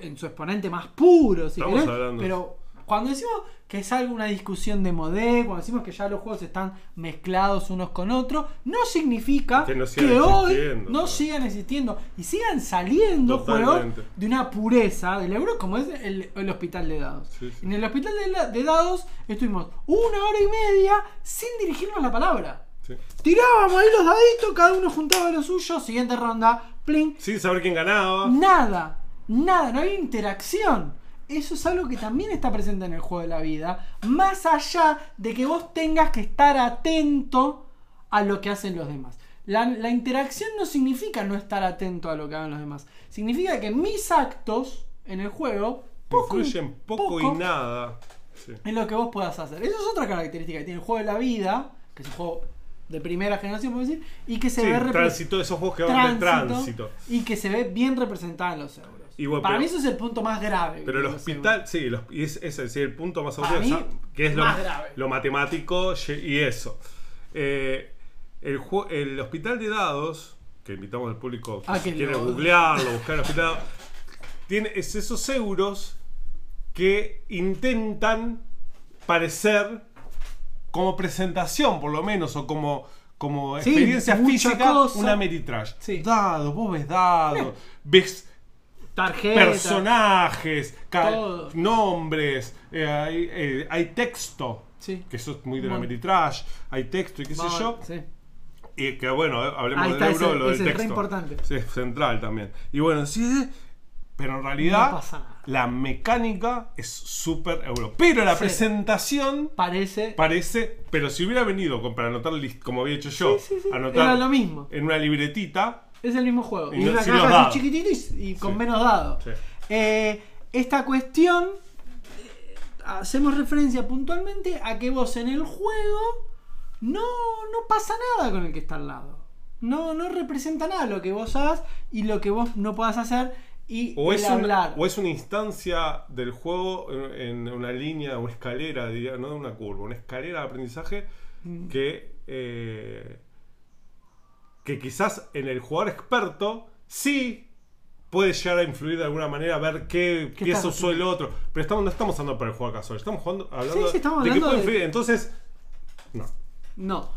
en su exponente más puro, si Estamos querés, hablando. pero Cuando decimos que es algo, una discusión de modé, cuando decimos que ya los juegos están mezclados unos con otros, no significa Que no hoy no ¿no? sigan existiendo y sigan saliendo juegos de una pureza del euro como es el, el hospital de dados. Sí, sí. En el hospital de, la- de dados estuvimos una hora y media sin dirigirnos la palabra. Sí. Tirábamos ahí los daditos, cada uno juntaba lo suyo, siguiente ronda, plin. Sin saber quién ganaba. Nada, nada, no hay interacción. Eso es algo que también está presente en el juego de la vida, más allá de que vos tengas que estar atento a lo que hacen los demás. La, la interacción no significa no estar atento a lo que hagan los demás. Significa que mis actos en el juego poco, Influyen poco, y nada. Sí. en lo que vos puedas hacer. Eso es otra característica que tiene el juego de la vida, que es un juego de primera generación, podemos decir, y que se Sí, ve tránsito, esos juegos que van de tránsito. y que se ve bien representada en los euros. Para pero- mí eso es el punto más grave. Pero el hospital, sí, los- y es, es el punto más obvio, mí, que es lo, matemático y eso. Eh, el, hospital de dados, que invitamos al público Ah, si quiere lo- googlearlo, buscar el hospital tiene es esos euros que intentan parecer como presentación, por lo menos, o como, como experiencia física, cosa. una Meritrash. Sí. Dados, vos ves dados, ves Personajes, Todo. nombres, eh, hay, eh, hay texto. Sí. Que eso es muy de la. Meritrash, hay texto y qué sé yo. sí. Y que bueno, eh, hablemos del euro, lo del ese es texto. importante. Sí, es central también. Y bueno, sí, pero en realidad No pasa nada. la mecánica es súper euro. Pero la Sí. presentación Parece. parece, pero si hubiera venido con- para anotar como había hecho yo, sí, sí. anotar Era lo mismo. en una libretita, Es el mismo juego. Y una caja así chiquitita y, y con Sí. menos dados. Sí. Eh, esta cuestión. hacemos referencia puntualmente a que vos en el juego no, no pasa nada con el que está al lado. No, no representa nada lo que vos hagas y lo que vos no puedas hacer. Y O el es, una, hablar. o es una instancia del juego en, en una línea o escalera, diría, no una curva, una escalera de aprendizaje Mm. que, eh, que quizás en el jugador experto sí puede llegar a influir de alguna manera, ver qué ¿Qué pieza usó el otro. Pero estamos, no estamos hablando para el jugador casual, estamos jugando, hablando Sí, sí, estamos de que hablando puede de- influir. Entonces, no. No.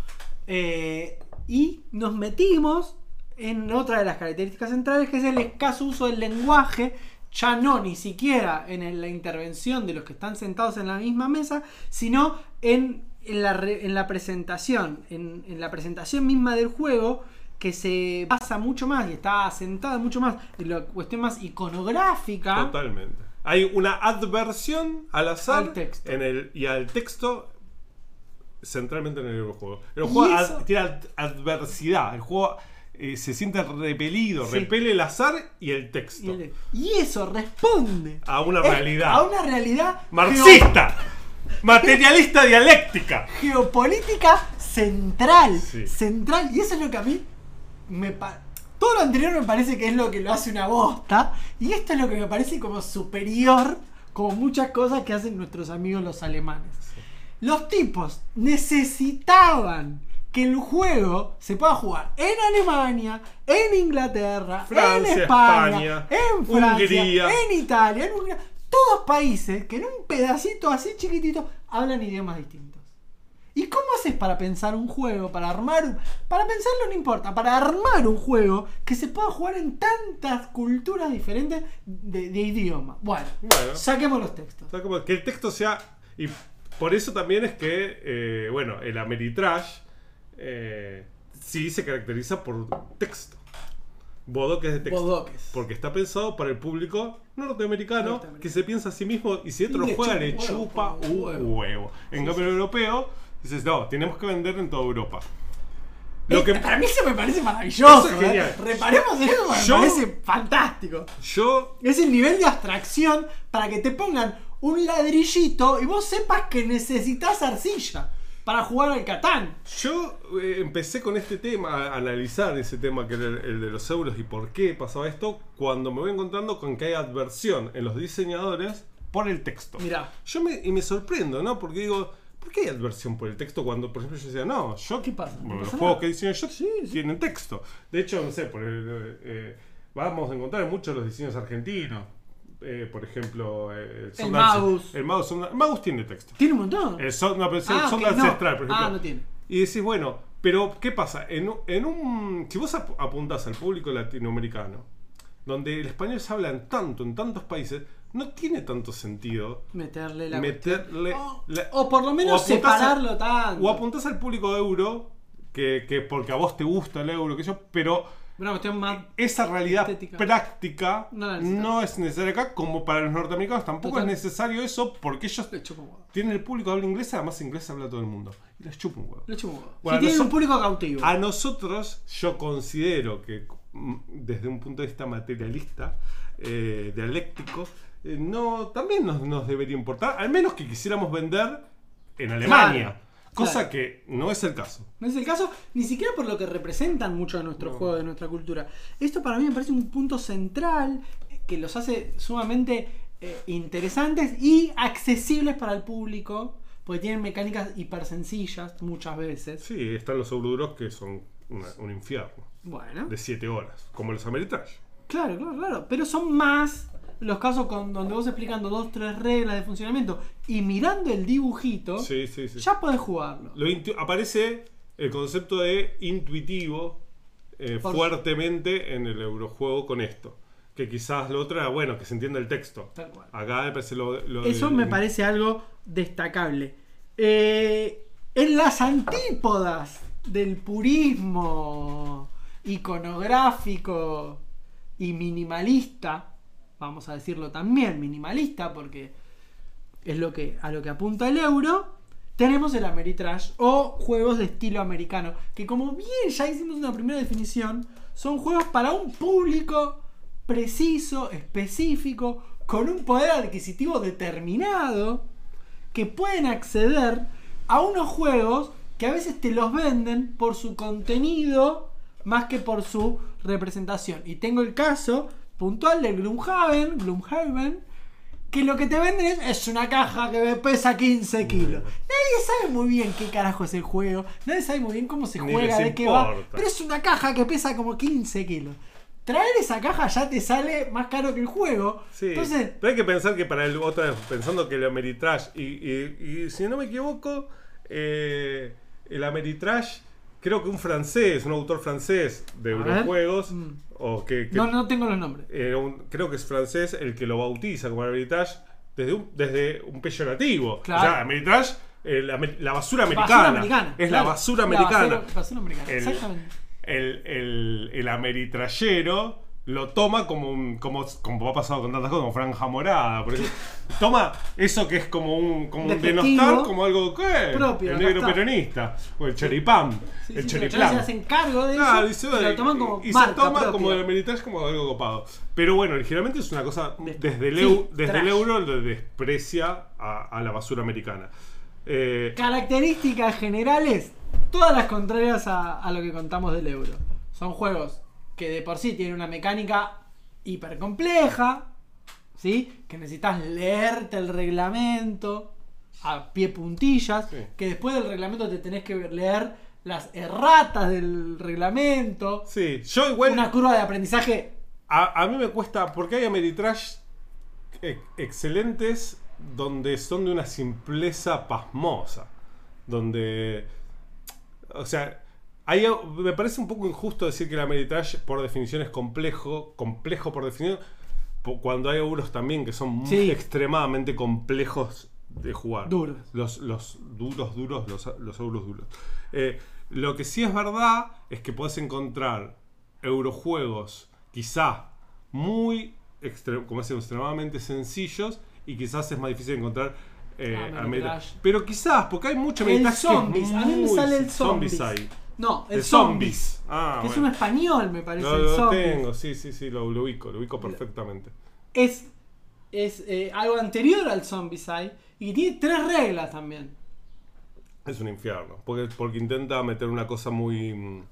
Eh, y nos metimos en otra de las características centrales, que es el escaso uso del lenguaje, ya no ni siquiera en la intervención de los que están sentados en la misma mesa, sino en, en la, re- en la presentación, en, en la presentación misma del juego, que se basa mucho más y está asentada mucho más en la cuestión más iconográfica. Totalmente. Hay una adversión al azar Al texto. En el, y al texto centralmente en el juego. El juego ad- tiene ad- adversidad. El juego eh, se siente repelido, Sí. repele el azar y el texto. Y, el- y eso responde A una es- realidad. A una realidad Marxista. Materialista dialéctica. geopolítica central. Sí. Central. Y eso es lo que a mí me pa- Todo lo anterior me parece que es lo que lo hace una bosta. Y esto es lo que me parece como superior. Como muchas cosas que hacen nuestros amigos los alemanes. Los tipos necesitaban que el juego se pueda jugar en Alemania, en Inglaterra, Francia, en España, España, en Francia, Hungría. en Italia, en Hungría. Todos países que en un pedacito así chiquitito hablan idiomas distintos. ¿Y cómo haces para pensar un juego, para armar un... Para pensarlo no importa, para armar un juego que se pueda jugar en tantas culturas diferentes de, de idioma? Bueno, Bueno. saquemos los textos. Que el texto sea. Y por eso también es que, eh, bueno, el Ameritrash eh, sí se caracteriza por texto. Bodoques de texto. Bodoques. Porque está pensado para el público norteamericano, Norteamericano. que se piensa a sí mismo y si otro Y lo juega chupa le chupa huevo. huevo. En cambio, el europeo dices, no, tenemos que vender en toda Europa. Lo que Para mí eso me parece maravilloso. Eso es ¿eh? genial. Reparemos en eso, me Yo- parece fantástico. yo Es el nivel de abstracción para que te pongan un ladrillito y vos sepas que necesitas arcilla para jugar al Catán. Yo eh, empecé con este tema, a analizar ese tema que era el, el de los euros y por qué pasaba esto, cuando me voy encontrando con que hay adversión en los diseñadores por el texto. Mirá. Yo me, y me sorprendo, ¿no? Porque digo, ¿por qué hay adversión por el texto cuando, por ejemplo, yo decía, no, yo... ¿Qué pasa? No Bueno, los pasa juegos nada. que diseño yo Sí, sí. tienen texto. De hecho, no sé, por el, eh, vamos a encontrar en muchos los diseños argentinos. eh, por ejemplo, eh, El El Sound- el Magus tiene texto. Tiene un montón. El no, pero el Ah, Sound ok, no. Ancestral, por ejemplo. Ah, no tiene. Y decís, bueno, pero ¿qué pasa? En, un- en un. Si vos ap- apuntás al público latinoamericano, donde el español se habla en tanto, en tantos países, no tiene tanto sentido Meterle la meterle. O, la- o por lo menos o apuntás a- separarlo tanto. O apuntás al público de euro, que, que porque a vos te gusta el euro, que yo, pero Una cuestión más. esa realidad Estética. práctica No es necesaria acá, como para los norteamericanos tampoco Total. es necesario eso, porque ellos tienen el público de habla inglesa, además inglés habla todo el mundo. Y les chupa un huevo. Le chupa un huevo. Bueno, si tienen un público cautivo. A nosotros, yo considero que mm, desde un punto de vista materialista, eh, dialéctico, eh, no, también nos, nos debería importar, al menos que quisiéramos vender en Alemania. Claro, cosa claro. que no es el caso. No es el caso, ni siquiera por lo que representan mucho de nuestros juegos, de nuestra cultura. Esto para mí me parece un punto central que los hace sumamente eh, interesantes y accesibles para el público, porque tienen mecánicas hiper sencillas muchas veces. Sí, están los Euroduros que son una- un infierno, Bueno, de 7 horas, como los Ameritrash. claro, claro, claro. Pero son más los casos con, donde vos explicando dos, tres reglas de funcionamiento y mirando el dibujito, Sí, sí, sí. ya podés jugarlo. Lo aparece el concepto de intuitivo eh, Por- fuertemente en el eurojuego con esto. Que quizás lo otro era, bueno, que se entienda el texto. Tal cual. Acá me parece lo, lo Eso me parece algo destacable. Eh, en las antípodas del purismo iconográfico y minimalista, vamos a decirlo también minimalista porque es lo que, a lo que apunta el euro, tenemos el Ameritrash o juegos de estilo americano, que como bien ya hicimos una primera definición, son juegos para un público preciso, específico, con un poder adquisitivo determinado, que pueden acceder a unos juegos que a veces te los venden por su contenido más que por su representación. Y tengo el caso puntual de Gloomhaven, Gloomhaven, que lo que te venden es, es una caja que pesa 15 kilos. Nadie sabe muy bien qué carajo es el juego, nadie sabe muy bien cómo se Ni juega, les de qué va, importa. pero es una caja que pesa como 15 kilos. Traer esa caja ya te sale más caro que el juego. Sí, Entonces, pero hay que pensar que para el otra vez, pensando que el Ameritrash, y, y- y si no me equivoco, eh, el Ameritrash, creo que un francés, un autor francés de. Eurojuegos, Mm. o que, que- no, no tengo los nombres. un- creo que es francés el que lo bautiza como Ameritrash desde un, desde un peyorativo. Claro. O sea, Ameritrash, eh, la, la basura americana. Basura americana. Es claro. la basura La americana. basura- basura americana, El- exactamente. el, el, el ameritrayero lo toma como un, como, como ha pasado con tantas cosas, como franja morada, por ejemplo. Toma eso que es como un, como un Despectivo. denostar, como algo que Propio, el negro peronista, o el choripán, Sí, el sí, chavales se hacen cargo de y eso se, y lo toman como y se toma propia. como el Ameritrash como algo copado. Pero bueno, originalmente es una cosa De- desde el, sí, eu- desde el euro lo desprecia a, a la basura americana. Eh, Características generales, todas las contrarias a, a lo que contamos del euro. Son juegos que de por sí tienen una mecánica hiper compleja, ¿sí? Que necesitas leerte el reglamento a pie puntillas, Sí. que después del reglamento te tenés que leer las erratas del reglamento, sí, yo igual una curva de aprendizaje A, a mí me cuesta, porque hay Ameritrash e- excelentes donde son de una simpleza pasmosa. Donde. O sea, hay, me parece un poco injusto decir que el Ameritrash por definición es complejo, complejo por definición, cuando hay euros también que son muy Sí. extremadamente complejos de jugar. Duros. Los, los duros, duros, los, los euros duros. Eh, lo que sí es verdad es que puedes encontrar eurojuegos quizá muy como decía, extremadamente sencillos y quizás es más difícil encontrar eh, Ah. Ameritrash. pero quizás porque hay mucho el Ameritrash que es zombies, a mí me muy- sale el zombies. zombies hay. No, el zombies. zombies. Ah, que es un español, me parece. Lo, el lo tengo, sí, sí, sí, lo, lo ubico, lo ubico perfectamente. es, es eh, algo anterior al Zombicide y tiene tres reglas también. Es un infierno, porque, porque intenta meter una cosa muy... mm,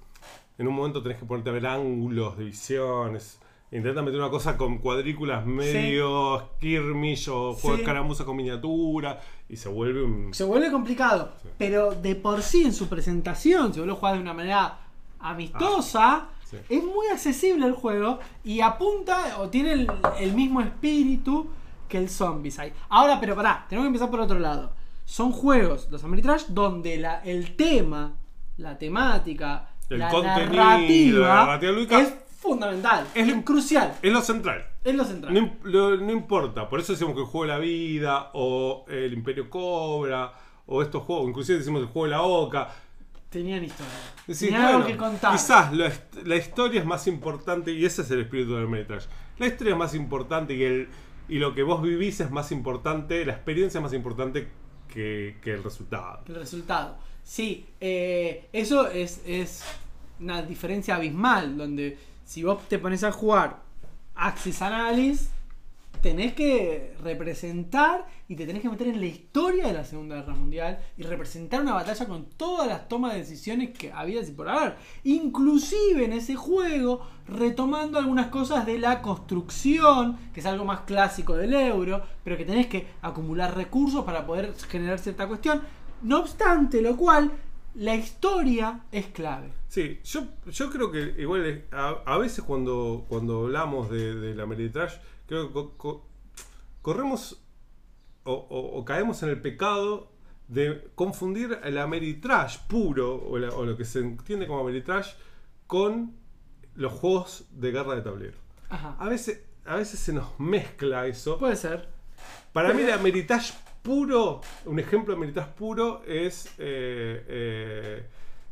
En un momento tenés que ponerte a ver ángulos de visiones. Intenta meter una cosa con cuadrículas medio skirmish o juego de Sí. escaramuza con miniatura y se vuelve un... Se vuelve complicado, Sí. pero de por sí en su presentación, si vos lo jugás de una manera amistosa, Sí. Es muy accesible el juego y apunta o tiene el, el mismo espíritu que el Zombicide. Ahora, pero pará, tenemos que empezar por otro lado. Son juegos, los Ameritrash, donde la, el tema, la temática, El la contenido, narrativa, la narrativa es fundamental, es lo- crucial, Es lo central. es lo central. No, lo- no importa, por eso decimos que el juego de la vida, o el Imperio Cobra, o estos juegos, inclusive decimos el juego de la Oca. Tenían historia. Decís, Tenían algo que contar. Quizás la, hist- la historia es más importante, y ese es el espíritu del Ameritrash. La historia es más importante y, el, y lo que vos vivís es más importante, la experiencia es más importante que, que el resultado. el resultado. Sí, eh, eso es, es una diferencia abismal, donde si vos te pones a jugar Axis Analysis, tenés que representar y te tenés que meter en la historia de la Segunda Guerra Mundial y representar una batalla con todas las tomas de decisiones que había y por haber. Inclusive en ese juego, retomando algunas cosas de la construcción, que es algo más clásico del euro, pero que tenés que acumular recursos para poder generar cierta cuestión. No obstante, lo cual, la historia es clave. Sí, yo, yo creo que igual a, a veces cuando, cuando hablamos de, de la Ameritrash, creo que co- co- corremos o, o- o caemos en el pecado de confundir el Ameritrash puro, o, la- o lo que se entiende como Ameritrash, con los juegos de guerra de tablero. Ajá. A veces, a veces se nos mezcla eso. Puede ser. Para mí, el Ameritrash puro, un ejemplo de puro es eh, eh,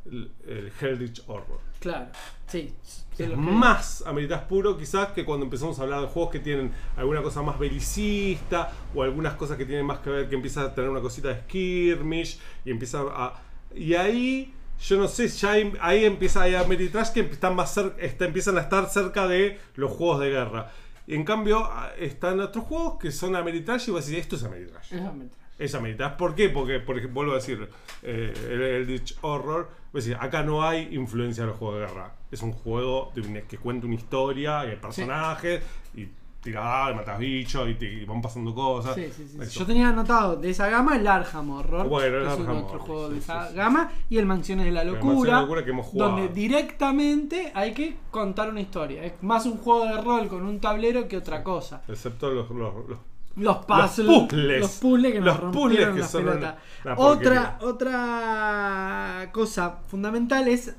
el, el Horror. Claro. Sí. Es que- más Ameritrash puro quizás que cuando empezamos a hablar de juegos que tienen alguna cosa más belicista o algunas cosas que tienen más que ver que empieza a tener una cosita de skirmish y empieza a... Y ahí, yo no sé, ya ahí, ahí empieza a Ameritrash que están más cer- está- empiezan a estar cerca de los juegos de guerra. Y en cambio a- están otros juegos que son Ameritrash y vas a decir, esto es Ameritrash. Es Ameritrash. Es Ameritrash. ¿Por qué? Porque, por ejemplo, vuelvo a decir, eh, el Eldritch Horror, es decir, acá no hay influencia de los juegos de guerra. Es un juego de que cuenta una historia, y hay personajes, y tiras y matas bichos, y te van pasando cosas. Sí, sí, sí. Eso. Yo tenía anotado de esa gama el Arkham Horror. Bueno, el que es otro Horror, juego de esa gama. Y el Mansiones de la Locura. Mansiones de la Locura que hemos jugado. Donde directamente hay que contar una historia. Es más un juego de rol con un tablero que otra cosa. Excepto los, los, los- Los puzzles. Los puzzles. Los puzzles que nos Los rompieron puzzles que las son pelotas. una- una Otra, otra cosa fundamental es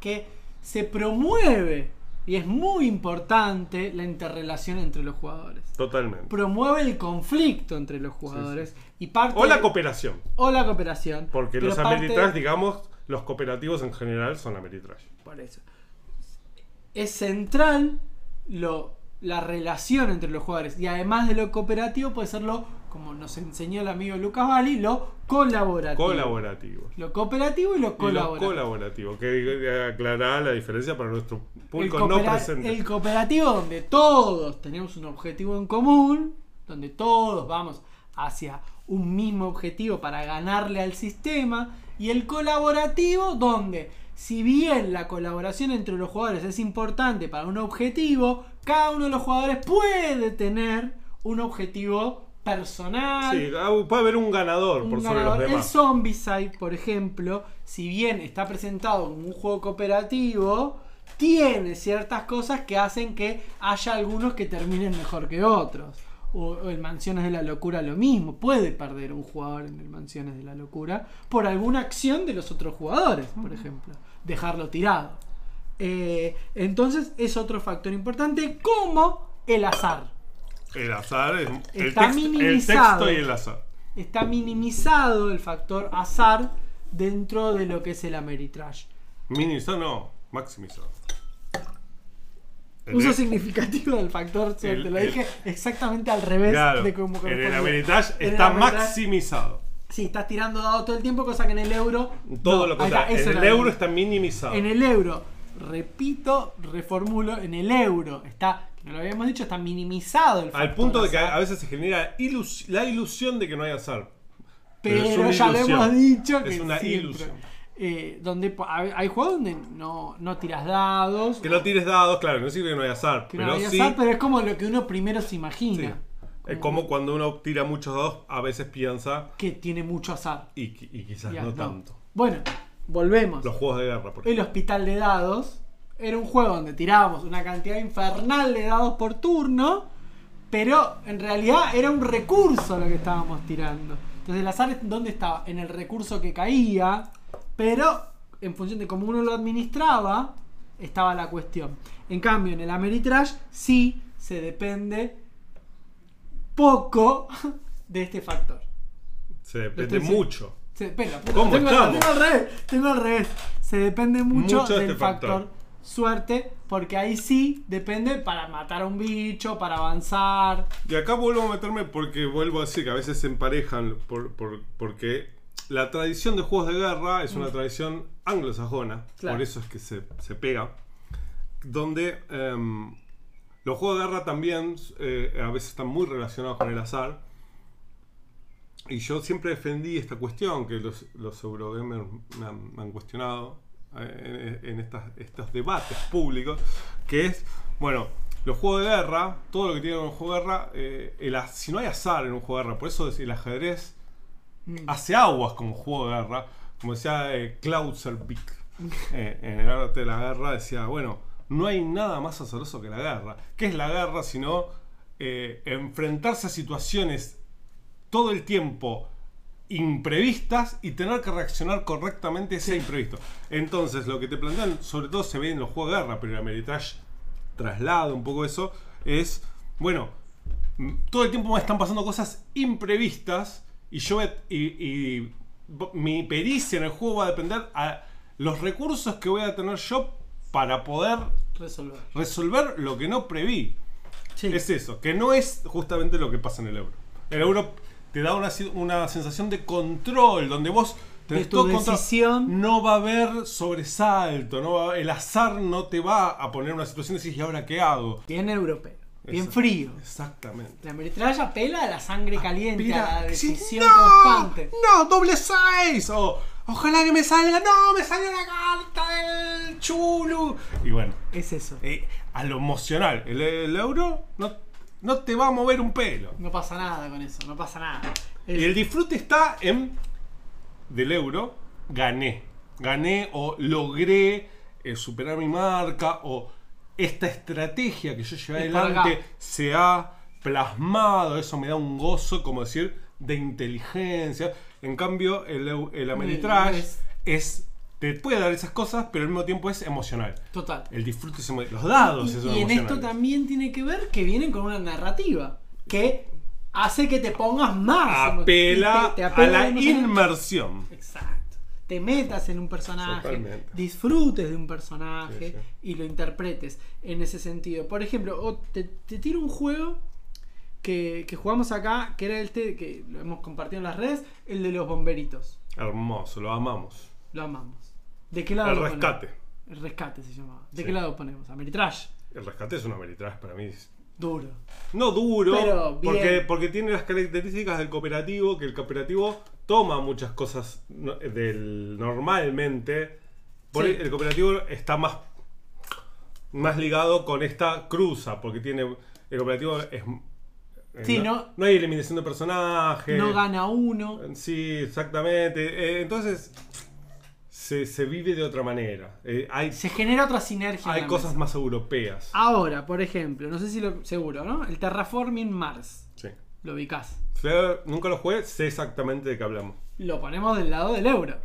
que se promueve y es muy importante la interrelación entre los jugadores. Totalmente. Promueve el conflicto entre los jugadores y parte O la cooperación. o la cooperación. Porque los parte- Ameritrash, digamos, los cooperativos en general son Ameritrash. Por eso. Es central lo, la relación entre los jugadores. Y además de lo cooperativo, puede ser lo, como nos enseñó el amigo Lucas Bali, lo colaborativo. Colaborativos. Lo cooperativo y lo Y lo colaborativo. colaborativo, que aclarará la diferencia para nuestro público no presente. el cooperativo donde todos tenemos un objetivo en común, donde todos vamos hacia un mismo objetivo para ganarle al sistema, y el colaborativo donde si bien la colaboración entre los jugadores es importante para un objetivo, cada uno de los jugadores puede tener un objetivo personal. Sí, ah, puede haber un ganador un por sobre ganador. El demás. Zombicide, por ejemplo, si bien está presentado como un juego cooperativo, tiene ciertas cosas que hacen que haya algunos que terminen mejor que otros. O, o el Mansiones de la Locura lo mismo. Puede perder un jugador en el Mansiones de la Locura por alguna acción de los otros jugadores, por ejemplo. Dejarlo tirado. Eh, entonces es otro factor importante como el azar. El azar es el, Está text- el minimizado. texto y el azar. está minimizado el factor azar dentro de lo que es el Ameritrash. Minimizado no, maximizado. El Uso significativo del factor, te el- lo el- dije exactamente al revés Claro, de cómo en el. Ameritrash el está maximizado. Sí, estás tirando dados todo el tiempo, cosa que en el euro. Todo no, lo contrario. En el euro está minimizado. En el euro, repito, reformulo, en el euro está, lo habíamos dicho, está minimizado el factor Al punto de que azar. a veces se genera ilus- la ilusión de que no hay azar. Pero, ya lo hemos dicho que Es una siempre, ilusión. eh, donde hay, juegos donde no, no tiras dados. Que no tires dados, claro, no sirve que no hay azar. que no pero hay sí, azar, pero es como lo que uno primero se sí. imagina. Es como cuando uno tira muchos dados, a veces piensa Que tiene mucho azar. y, qui- y quizás no, no. tanto. Bueno, volvemos. Los juegos de guerra, por El ejemplo. hospital de dados era un juego donde tirábamos una cantidad infernal de dados por turno, pero en realidad era un recurso lo que estábamos tirando. Entonces el azar, ¿dónde estaba? En el recurso que caía, pero en función de cómo uno lo administraba, estaba la cuestión. En cambio, en el Ameritrash sí se depende poco de este factor. Se depende mucho. Se, puta, ¿Cómo tengo, estamos? tengo al revés, tengo al revés. Se depende mucho, Mucho de del este factor. factor. Suerte, porque ahí sí depende para matar a un bicho, para avanzar. Y acá vuelvo a meterme porque vuelvo a decir que a veces se emparejan por, por- porque la tradición de juegos de guerra es una tradición anglosajona, Mm. Claro. por eso es que se, se pega, donde em, los juegos de guerra también eh, a veces están muy relacionados con el azar. Y yo siempre defendí esta cuestión que los, los Eurogamers me han, me han cuestionado en, en estas- estos debates públicos, que es, bueno, los juegos de guerra, todo lo que tiene un juego de guerra, eh, el si no hay azar en un juego de guerra, por eso es- el ajedrez Mm. hace aguas como juego de guerra, como decía eh, eh, en el arte de la guerra, decía, bueno, no hay nada más azaroso que la guerra. ¿Qué es la guerra sino eh, enfrentarse a situaciones todo el tiempo imprevistas y tener que reaccionar correctamente a ese imprevisto? Entonces, lo que te plantean, sobre todo se ve en los juegos de guerra, pero el Ameritrash traslada un poco eso, es, bueno, todo el tiempo me están pasando cosas imprevistas y yo y, mi pericia en el juego va a depender a los recursos que voy a tener yo para poder Resolver. resolver lo que no preví. Sí. Es eso, que no es justamente lo que pasa en el euro. El euro te da una, una sensación de control, donde vos tenés De tu todo control. decisión. No va a haber sobresalto, no va a- el azar no te va a poner en una situación de decir, ¿y ahora qué hago? Bien europeo. Bien frío. Exactamente. La Ameritrash apela a la sangre caliente, Mira, a la sí, decisión ¡no! constante. ¡No! ¡Doble 6! O ojalá que me salga. ¡No! ¡Me salió la carta del chulu! Y bueno, Es eso. eh, a lo emocional. El, el euro no, no te va a mover un pelo. No pasa nada con eso, no pasa nada. Y el disfrute está en. Del euro, gané. Gané o logré eh, superar mi marca o esta estrategia que yo llevé adelante se ha plasmado. Eso me da un gozo, como decir, de inteligencia. En cambio, el, el Ameritrash es- es. Te puede dar esas cosas, pero al mismo tiempo es emocional. Total. El disfrute es emo- Los dados Y, son y en esto también tiene que ver que vienen con una narrativa que hace que te pongas más. Apela te- a la emocional. inmersión. Exacto. Te metas en un personaje, Totalmente. disfrutes de un personaje Sí, sí. y lo interpretes en ese sentido. Por ejemplo, te, te tiro un juego que, que jugamos acá, que era el te- que lo hemos compartido en las redes, el de los bomberitos. Hermoso, lo amamos. Lo amamos. ¿De qué lado El lo ponemos? rescate. El rescate se llamaba. ¿De Sí. qué lado ponemos? Ameritrash. El rescate es una Ameritrash para mí. es- Duro. No duro, Pero bien. porque, porque tiene las características del cooperativo, que el cooperativo toma muchas cosas no- del normalmente. Por Sí. el, el cooperativo está más, más ligado con esta cruza, porque tiene el cooperativo es Sí, no, no- no hay eliminación de personajes. No gana uno. Sí, exactamente. Eh, entonces se, se vive de otra manera. Eh, hay Se genera otra sinergia. hay cosas mesa. más europeas. Ahora, por ejemplo, no sé si lo seguro, ¿no? El Terraforming Mars. Sí. Lo ubicás. Nunca lo jugué, sé exactamente de qué hablamos. Lo ponemos del lado del euro.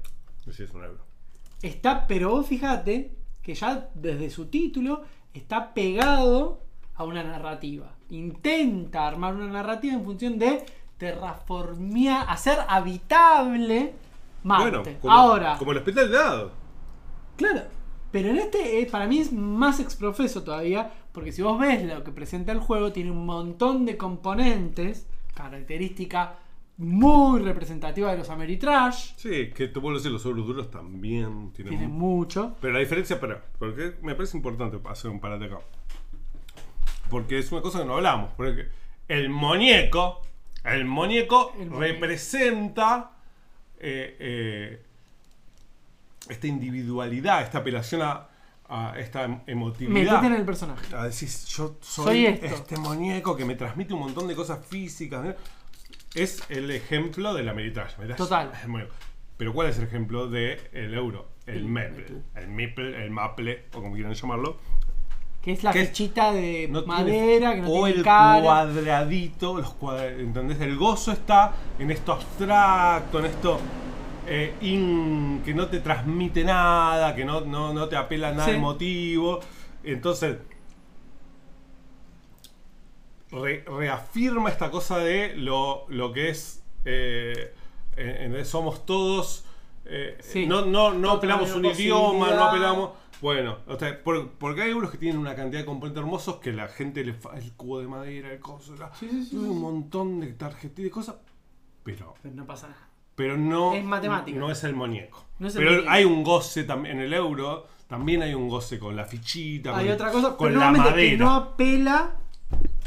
Sí, es un euro. Está, pero vos fíjate que ya desde su título está pegado a una narrativa. Intenta armar una narrativa en función de terraformar, hacer habitable Marte. Bueno, como, Ahora, como el hospital de dado. claro, pero en este eh, para mí es más exprofeso todavía, porque si vos ves lo que presenta el juego, tiene un montón de componentes, característica muy representativa de los Ameritrash, Sí, que te vuelvo a decir, los duros también tienen. tiene mucho. Pero la diferencia, para, porque me parece importante hacer un parate acá. Porque es una cosa que no hablamos. Porque el muñeco, el muñeco El muñeco. representa eh, eh, esta individualidad, esta apelación a, a esta emotividad. Metete en el personaje. A decir, yo soy, Soy este muñeco que me transmite un montón de cosas físicas. ¿no? Es el ejemplo de la. Ameritrash Total. el. Pero ¿cuál es el ejemplo del euro? el El Meple, Meple. el Meple, el Maple, o como quieran llamarlo. Que es la Que es- fichita de no tiene- madera, que no o tiene el cara. cuadradito, los ¿entendés? El gozo está en esto abstracto, en esto eh, in- que no te transmite nada, que no, no, no te apela a nada Sí. emotivo. Entonces, re- reafirma esta cosa de lo, lo que es, eh, en- en- somos todos, eh, Sí. no, no, no apelamos un idioma, no apelamos... Bueno, o sea, por- porque hay euros que tienen una cantidad de componentes hermosos que la gente le fa el cubo de madera, el coso, la- Sí, sí, sí, un montón de tarjetas y de cosas, pero, Pero no pasa nada. pero no, Es matemática. no es el muñeco. No es el pero muñeco. hay un goce también en el euro, también hay un goce con la fichita, Hay con, otra cosa, con pero la madera. que no apela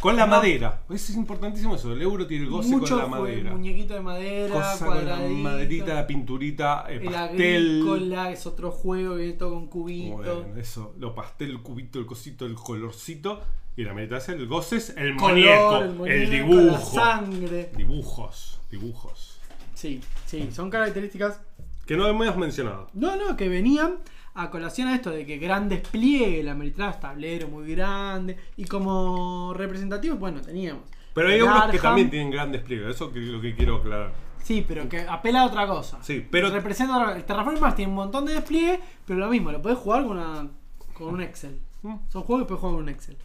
Con la no- madera. Eso es importantísimo eso. El euro tiene el goce mucho con la madera. muñequito de madera, Cosa con la maderita, la pinturita, el, el pastel. agrícola es otro juego que todo con cubitos. Bueno, eso, lo pastel, el cubito, el cosito, el colorcito. Y la meditación, el goce es el Color, muñeco, el, el, muñeco, dibujo. La sangre. Dibujos, dibujos. Sí, sí, son características. Que no hemos mencionado. No, no, que venían a colación a esto de que gran despliegue, la Ameritrash, tablero muy grande. Y como representativo, bueno, teníamos. Pero hay el euros que también tienen gran despliegue. Eso es lo que quiero aclarar. Sí, pero que apela a otra cosa. Sí, pero- Representa otra- El Terraform Mars tiene un montón de despliegue, pero lo mismo, lo puedes jugar con, una, con un Excel. Mm. Son juegos que puedes jugar con un Excel.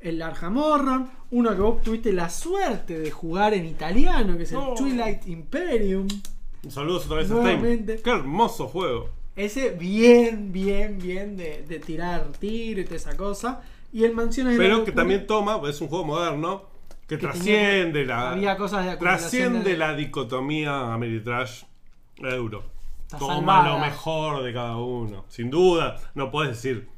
El Arkham Horror, uno que vos tuviste la suerte de jugar en italiano, que es el. Twilight Imperium. Saludos otra vez a. Steam. Qué hermoso juego. Ese bien, bien, bien de, de tirar tiro y toda esa cosa. Y el Mansiones de Pero que también toma, es un juego moderno, que, que trasciende tenía- la. Había cosas de Trasciende de- la dicotomía Ameritrash euro. Está Toma salvada. lo mejor de cada uno. Sin duda, no puedes decir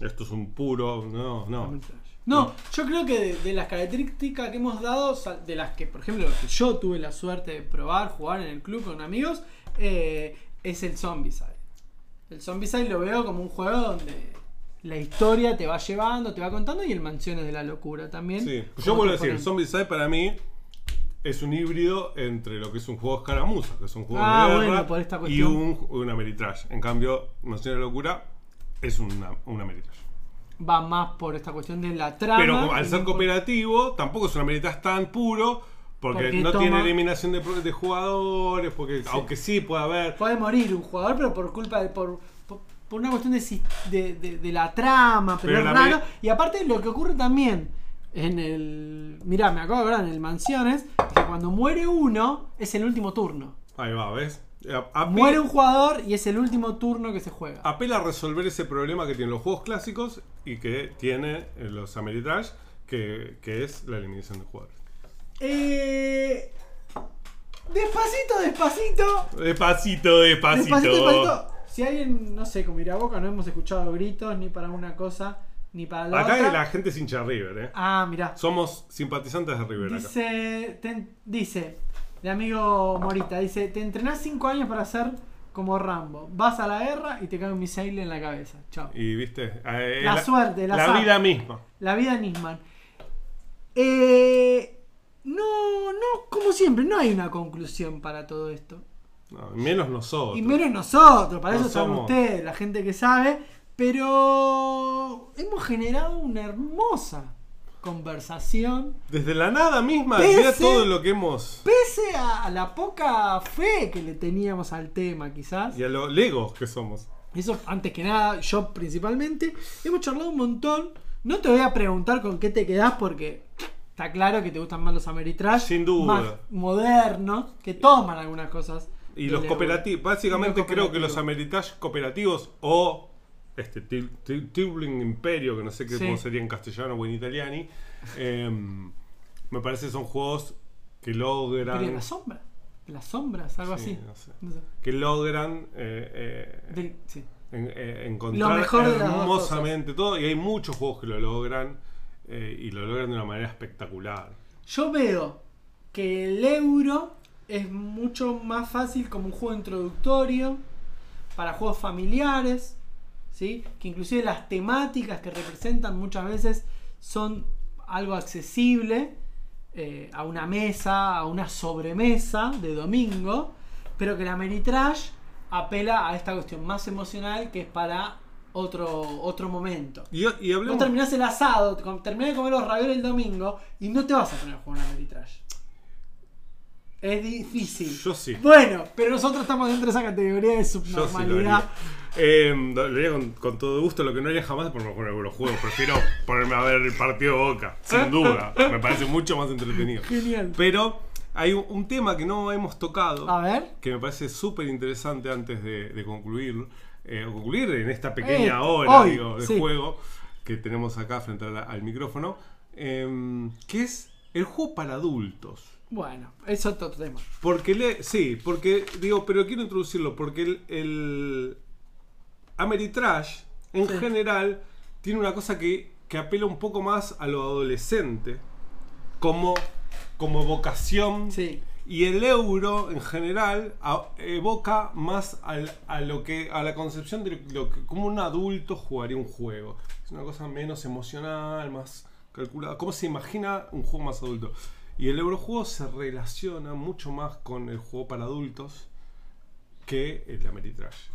esto es un puro. No, no. No, yo creo que de, de las características que hemos dado, de las que, por ejemplo, que yo tuve la suerte de probar, jugar en el club con amigos, eh, es el Zombicide. El Zombicide lo veo como un juego donde la historia te va llevando, te va contando y el Mansiones de la Locura también. Sí. Yo vuelvo a decir, componente. Zombicide para mí es un híbrido entre lo que es un juego escaramuza, que es un juego Ah, de guerra, bueno, por esta y un, un Ameritrash. En cambio, Mansión de la Locura es una, un Ameritrash. Va más por esta cuestión de la trama. Pero al ser no por- cooperativo, tampoco es un Ameritrash tan puro, porque, Porque no toma- tiene eliminación de, de jugadores, porque aunque sí puede haber. Puede morir un jugador, pero por culpa de. por, por, por una cuestión de, de, la trama, pero, Pero es la raro. me- Y aparte lo que ocurre también en el. Mirá, me acabo de ver en el Mansiones, que cuando muere uno, es el último turno. Ahí va, ¿ves? A- ape- Muere un jugador y es el último turno que se juega. apela a resolver ese problema que tienen los juegos clásicos y que tiene eh, los Ameritrash, que, que es la eliminación de jugadores. Eh, despacito, despacito. Despacito, despacito. Despacito, despacito. Si alguien, no sé, como irá boca, no hemos escuchado gritos ni para una cosa ni para la Acá otra. la gente es hincha River, ¿eh? Ah, mirá. Somos simpatizantes de River acá. Dice, te- dice, el amigo Morita, dice, te entrenás 5 años para ser como Rambo. Vas a la guerra y te cae un misil en la cabeza. Chao. Y viste, Eh, La suerte, la la azar. vida misma. La vida de Nisman. Eh, no, no, como siempre, no hay una conclusión para todo esto. No, menos nosotros. Y menos nosotros, para No eso están somos- ustedes, la gente que sabe. Pero hemos generado una hermosa conversación. Desde la nada misma, Pese- mira todo lo que hemos. Pese a la poca fe que le teníamos al tema, quizás. Y a lo legos que somos. Eso, antes que nada, yo principalmente. Hemos charlado un montón. No te voy a preguntar con qué te quedás porque está claro que te gustan más los Ameritrash. Sin duda. Más modernos, que toman algunas cosas. Y los cooperativos, básicamente los creo que los. Ameritrash cooperativos o este Imperio, que no sé qué Sí. cómo sería en castellano o en italiani, em, me parece que son juegos que logran Pero la sombra. Las sombras, algo Sí, así. no sé. No sé. que logran eh, eh, Del- sí. en- eh, encontrar Lo mejor hermosamente todo y hay muchos juegos que lo logran eh, y lo logran de una manera espectacular. Yo veo que el euro es mucho más fácil como un juego introductorio para juegos familiares, ¿sí? que inclusive las temáticas que representan muchas veces son algo accesible eh, a una mesa, a una sobremesa de domingo, pero que la Meritrash apela a esta cuestión más emocional que es para otro, otro momento. Y, y Vos terminás el asado, terminás de comer los ravioles el domingo y no te vas a poner a jugar una Ameritrash. Es difícil. Yo sí. Bueno, pero nosotros estamos dentro de esa categoría de Yo sí lo subnormalidad. haría. Eh, lo haría con, con todo gusto. Lo que no haría jamás es ponerme a jugar Eurojuegos. Prefiero ponerme a ver el partido de Boca. Sin duda. Me parece mucho más entretenido. Genial. Pero hay un, un tema que no hemos tocado. A ver. que me parece súper interesante antes de, de concluir, eh, o concluir en esta pequeña Eh, hora hoy, digo, de sí. juego que tenemos acá frente al, al micrófono, em, que es el juego para adultos. Bueno, es otro tema. Porque le, sí, porque digo, pero quiero introducirlo porque el, el Ameritrash en Sí. general tiene una cosa que, que apela un poco más a lo adolescente como, como vocación Sí. Y el euro en general evoca más a lo que a la concepción de lo que como un adulto jugaría un juego. Es una cosa menos emocional, más calculada. ¿Cómo se imagina un juego más adulto? Y el eurojuego se relaciona mucho más con el juego para adultos que el Ameritrash.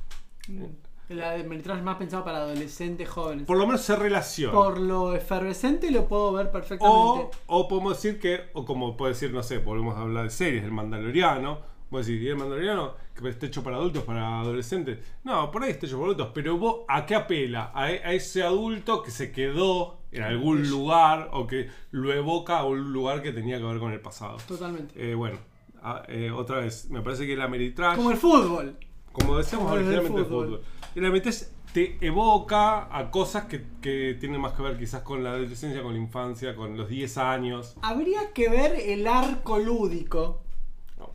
La de es más pensado para adolescentes jóvenes. Por lo menos se relaciona. Por lo efervescente lo puedo ver perfectamente. O, o podemos decir que, o como puede decir, no sé, volvemos a hablar de series, el Mandaloriano. Vos decís, ¿y el Mandaloriano que está hecho para adultos, para adolescentes? No, por ahí está hecho para adultos, pero vos, ¿a qué apela? A, a ese adulto que se quedó en algún lugar o que lo evoca a un lugar que tenía que ver con el pasado. Totalmente. Eh, bueno, a- eh, otra vez, me parece que el Ameritrash, Como como, el fútbol. Decíamos como el del originalmente, el fútbol. fútbol. El Ameritrash te evoca a cosas que, que tienen más que ver quizás con la adolescencia, con la infancia, con los 10 años. Habría que ver el arco lúdico.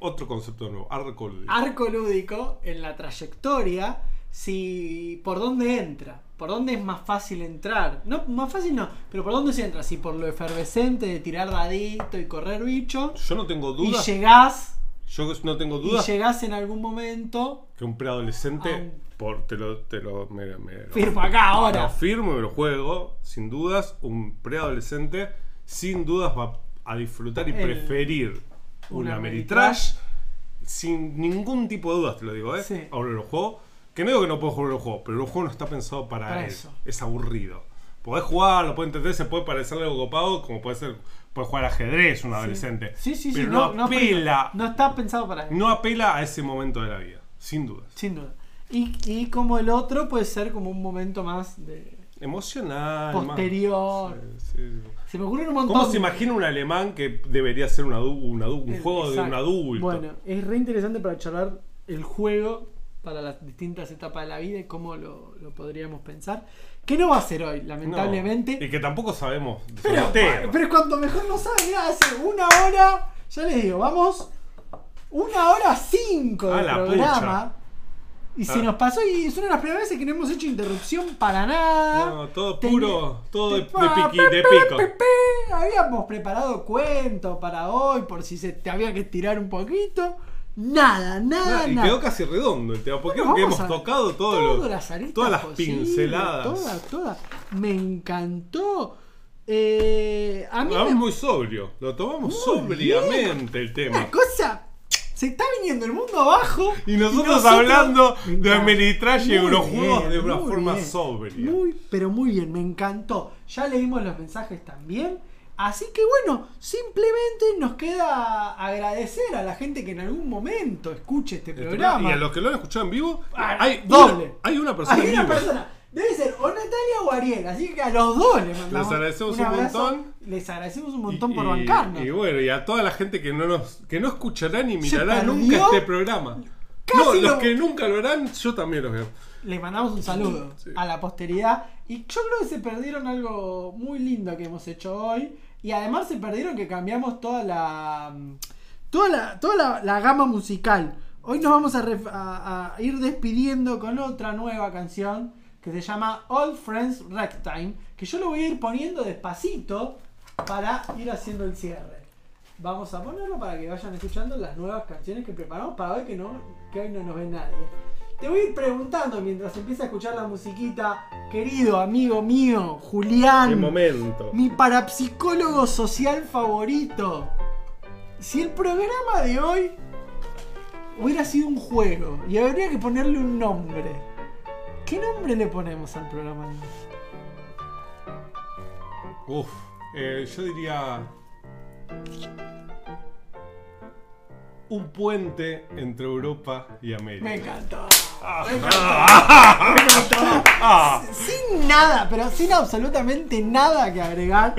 Otro concepto nuevo, arco lúdico. Arco lúdico en la trayectoria. Si. por dónde entra. Por dónde es más fácil entrar. No, más fácil no. Pero por dónde se entra. Si por lo efervescente de tirar dadito y correr bicho. Yo no tengo Y dudas. llegás. Yo no tengo Y dudas llegás en algún momento. que un preadolescente, un- por, te lo, te lo, me, me- Firmo acá ahora. Lo firmo y lo juego, sin dudas, un preadolescente, sin dudas va a disfrutar y El- preferir una una Ameritrash. Sin ningún tipo de dudas, te lo digo, ¿eh? Sí. Ahora lo juego, que no digo que no puedo jugar el juego, pero el juego no está pensado para, Para él, eso. es aburrido. Podés jugar, lo puede entender, se puede parecer algo copado, como puede ser, puede jugar ajedrez un adolescente. Sí, sí, sí. pero no, no, no, apela, no está pensado para él. no apela a ese momento de la vida, sin dudas. Sin duda. Y, y como el otro puede ser como un momento más de Emocional. más- posterior. Sí, sí. Se me ocurren un montón. ¿Cómo se imagina un alemán que debería ser un, un, un El- juego de un exacto. adulto? Bueno, es re interesante para charlar el juego para las distintas etapas de la vida y cómo lo, lo podríamos pensar. Que no va a ser hoy, No, lamentablemente. Y que tampoco sabemos pero, pero cuanto mejor no sabe, mirá, hace una hora, ya les digo, vamos, una hora cinco de programa. Y se Ah. nos pasó y es una de las primeras veces que no hemos hecho interrupción para nada. No, todo Ten- puro, todo de, piqui, de pico. Habíamos preparado cuentos para hoy por si se te había que estirar un poquito. Nada, nada, Ah, y quedó casi redondo el tema, porque Bueno, creo que hemos a- tocado todo todas lo- las aristas todas las pinceladas. Todas, todas. Me encantó. Eh, a mí Vamos me- muy sobrio, lo tomamos Muy sobriamente el tema. una cosa. Se está viniendo el mundo abajo. Y nosotros, hablando de. Ameritrash y Eurojuegos de una forma bien. sobria. Muy, pero muy bien, me encantó. Ya leímos los mensajes también. Así que bueno, simplemente nos queda agradecer a la gente que en algún momento escuche este Este programa. Y a los que lo han escuchado en vivo, Ah, hay, doble. Una, hay una persona Hay en una vivo. persona. Debe ser o Natalia o Ariel. Así que a los dos les mandamos. Les agradecemos un abrazo. montón. Les agradecemos un montón por bancarnos. Y bueno, y a toda la gente que no nos que no escuchará ni mirará nunca este programa. casi No, los lo- que nunca lo harán, yo también los veo. Les mandamos un saludo Sí. a la posteridad. Y yo creo que se perdieron algo muy lindo que hemos hecho hoy. Y además se perdieron que cambiamos toda la. toda la, toda la, gama musical. Hoy nos vamos a ir despidiendo con otra nueva canción que se llama Old Friends Ragtime. Que yo lo voy a ir poniendo despacito para ir haciendo el cierre. Vamos a ponerlo para que vayan escuchando las nuevas canciones que preparamos para hoy que, no, que hoy no nos ve nadie. Te voy a ir preguntando mientras empieza a escuchar la musiquita, querido amigo mío, Julián, momento. mi parapsicólogo social favorito. Si el programa de hoy hubiera sido un juego y habría que ponerle un nombre. ¿Qué nombre le ponemos al programa? Uf, eh, yo diría. Un puente entre Europa y América. Me encantó. Ah, Me encantó. ah, Me encantó. ah. Sin nada, pero sin absolutamente nada que agregar.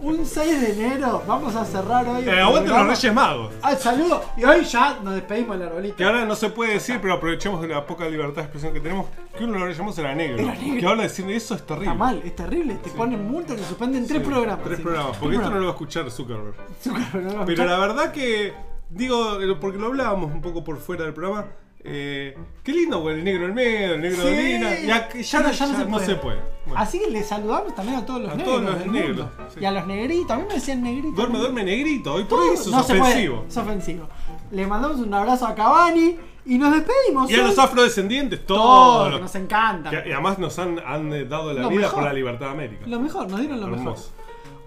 Un 6 de enero, vamos a cerrar hoy. Eh, aguanten los. Reyes Magos. Ah, saludo. Y hoy ya nos despedimos del arbolito. Que ahora no se puede decir, pero aprovechemos de la poca libertad de expresión que tenemos. Que uno de los Reyes Magos era negro. Era negro. Que ahora decir eso es terrible. Está mal, es terrible. Te ponen multa, te suspenden tres programas. Tres Sí. programas. Porque Tres esto no lo va a escuchar Zuckerberg. Zucker, no lo Pero escuchás. la verdad que, digo, porque lo hablábamos un poco por fuera del programa. eh, qué lindo, güey, el negro del medio, el negro de Sí. Lina. Ya, ya, Ya no- ya no se puede. se puede. Bueno, Así que le saludamos también a todos los A negros. todos los negros, sí. Y a los negritos. A mí me decían negritos. duerme, duerme negrito. Hoy por eso es no puede, ofensivo. Es ofensivo. Le mandamos un abrazo a Cavani y nos despedimos. Y a los afrodescendientes, todos. Todos, los- que nos encanta. que- y además nos han, han dado la Lo vida mejor. por la libertad de América. Lo mejor, nos dieron lo mejor.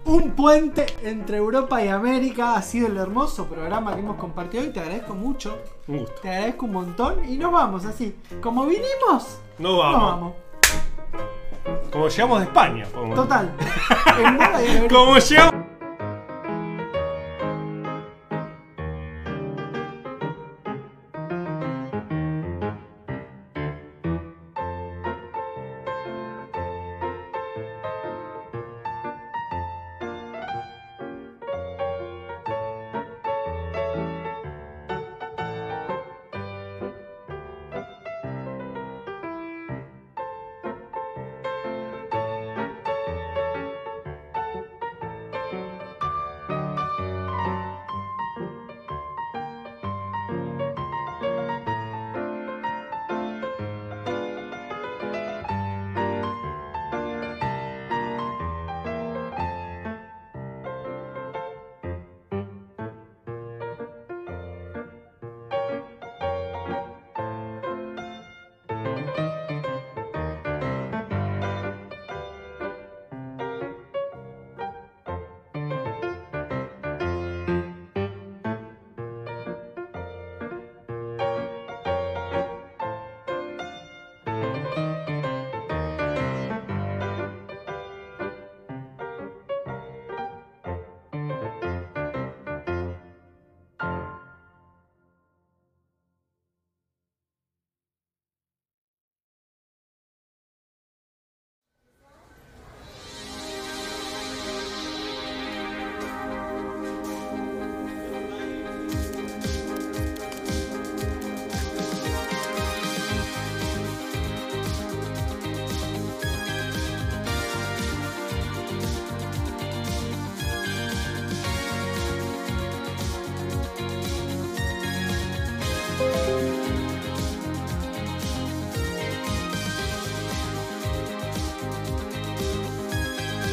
Un puente entre Europa y América ha sido el hermoso programa que hemos compartido hoy. Te agradezco mucho. Un gusto. Te agradezco un montón. Y nos vamos así. Como vinimos, No vamos. nos vamos. Como llegamos de España. podemos- Total. En en Como llegamos.